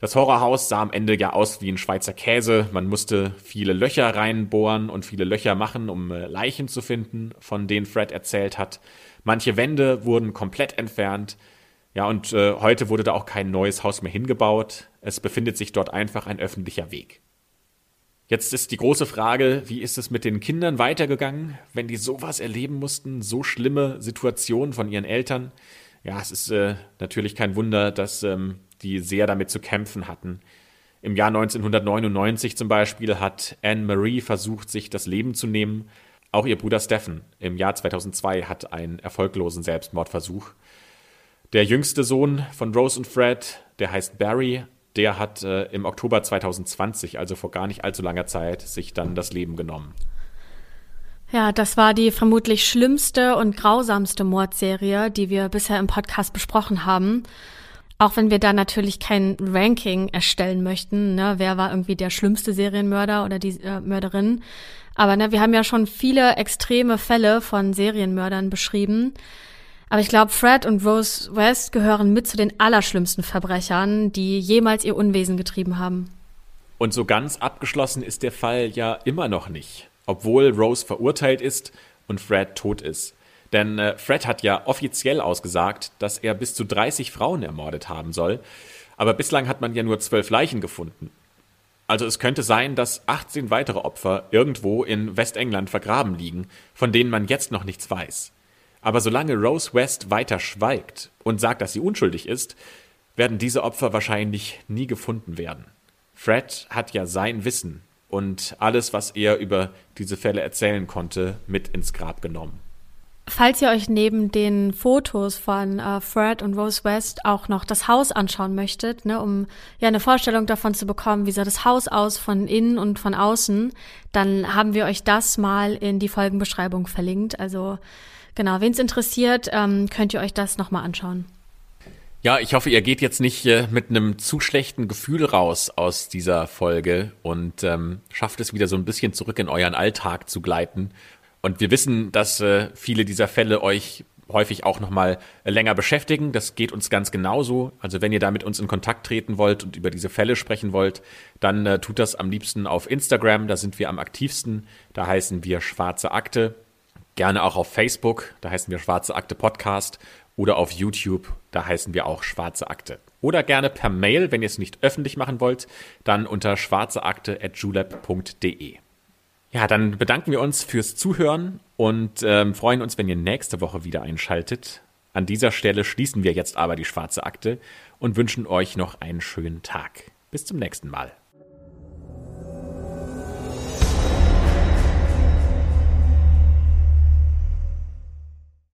C: Das Horrorhaus sah am Ende ja aus wie ein Schweizer Käse. Man musste viele Löcher reinbohren und viele Löcher machen, um äh, Leichen zu finden, von denen Fred erzählt hat. Manche Wände wurden komplett entfernt. Ja, und äh, heute wurde da auch kein neues Haus mehr hingebaut. Es befindet sich dort einfach ein öffentlicher Weg. Jetzt ist die große Frage, wie ist es mit den Kindern weitergegangen, wenn die sowas erleben mussten, so schlimme Situationen von ihren Eltern? Ja, es ist äh, natürlich kein Wunder, dass ähm, die sehr damit zu kämpfen hatten. Im Jahr 1999 zum Beispiel hat Anne-Marie versucht, sich das Leben zu nehmen. Auch ihr Bruder Stephen im Jahr 2002 hat einen erfolglosen Selbstmordversuch. Der jüngste Sohn von Rose und Fred, der heißt Barry, der hat äh, im Oktober 2020, also vor gar nicht allzu langer Zeit, sich dann das Leben genommen.
B: Ja, das war die vermutlich schlimmste und grausamste Mordserie, die wir bisher im Podcast besprochen haben. Auch wenn wir da natürlich kein Ranking erstellen möchten, ne, wer war irgendwie der schlimmste Serienmörder oder die äh, Mörderin. Aber ne, wir haben ja schon viele extreme Fälle von Serienmördern beschrieben. Aber ich glaube, Fred und Rose West gehören mit zu den allerschlimmsten Verbrechern, die jemals ihr Unwesen getrieben haben.
C: Und so ganz abgeschlossen ist der Fall ja immer noch nicht, obwohl Rose verurteilt ist und Fred tot ist. Denn äh, Fred hat ja offiziell ausgesagt, dass er bis zu 30 Frauen ermordet haben soll. Aber bislang hat man ja nur zwölf Leichen gefunden. Also es könnte sein, dass 18 weitere Opfer irgendwo in Westengland vergraben liegen, von denen man jetzt noch nichts weiß. Aber solange Rose West weiter schweigt und sagt, dass sie unschuldig ist, werden diese Opfer wahrscheinlich nie gefunden werden. Fred hat ja sein Wissen und alles, was er über diese Fälle erzählen konnte, mit ins Grab genommen.
B: Falls ihr euch neben den Fotos von äh, Fred und Rose West auch noch das Haus anschauen möchtet, ne, um ja eine Vorstellung davon zu bekommen, wie sah das Haus aus von innen und von außen, dann haben wir euch das mal in die Folgenbeschreibung verlinkt. Also Genau, wen es interessiert, ähm, könnt ihr euch das nochmal anschauen.
C: Ja, ich hoffe, ihr geht jetzt nicht äh, mit einem zu schlechten Gefühl raus aus dieser Folge und ähm, schafft es wieder so ein bisschen zurück in euren Alltag zu gleiten. Und wir wissen, dass äh, viele dieser Fälle euch häufig auch nochmal länger beschäftigen. Das geht uns ganz genauso. Also wenn ihr da mit uns in Kontakt treten wollt und über diese Fälle sprechen wollt, dann äh, tut das am liebsten auf Instagram. Da sind wir am aktivsten. Da heißen wir Schwarze Akte. Gerne auch auf Facebook, da heißen wir Schwarze Akte Podcast. Oder auf YouTube, da heißen wir auch Schwarze Akte. Oder gerne per Mail, wenn ihr es nicht öffentlich machen wollt, dann unter schwarzeakte.julep.de. Ja, dann bedanken wir uns fürs Zuhören und ähm, freuen uns, wenn ihr nächste Woche wieder einschaltet. An dieser Stelle schließen wir jetzt aber die Schwarze Akte und wünschen euch noch einen schönen Tag. Bis zum nächsten Mal.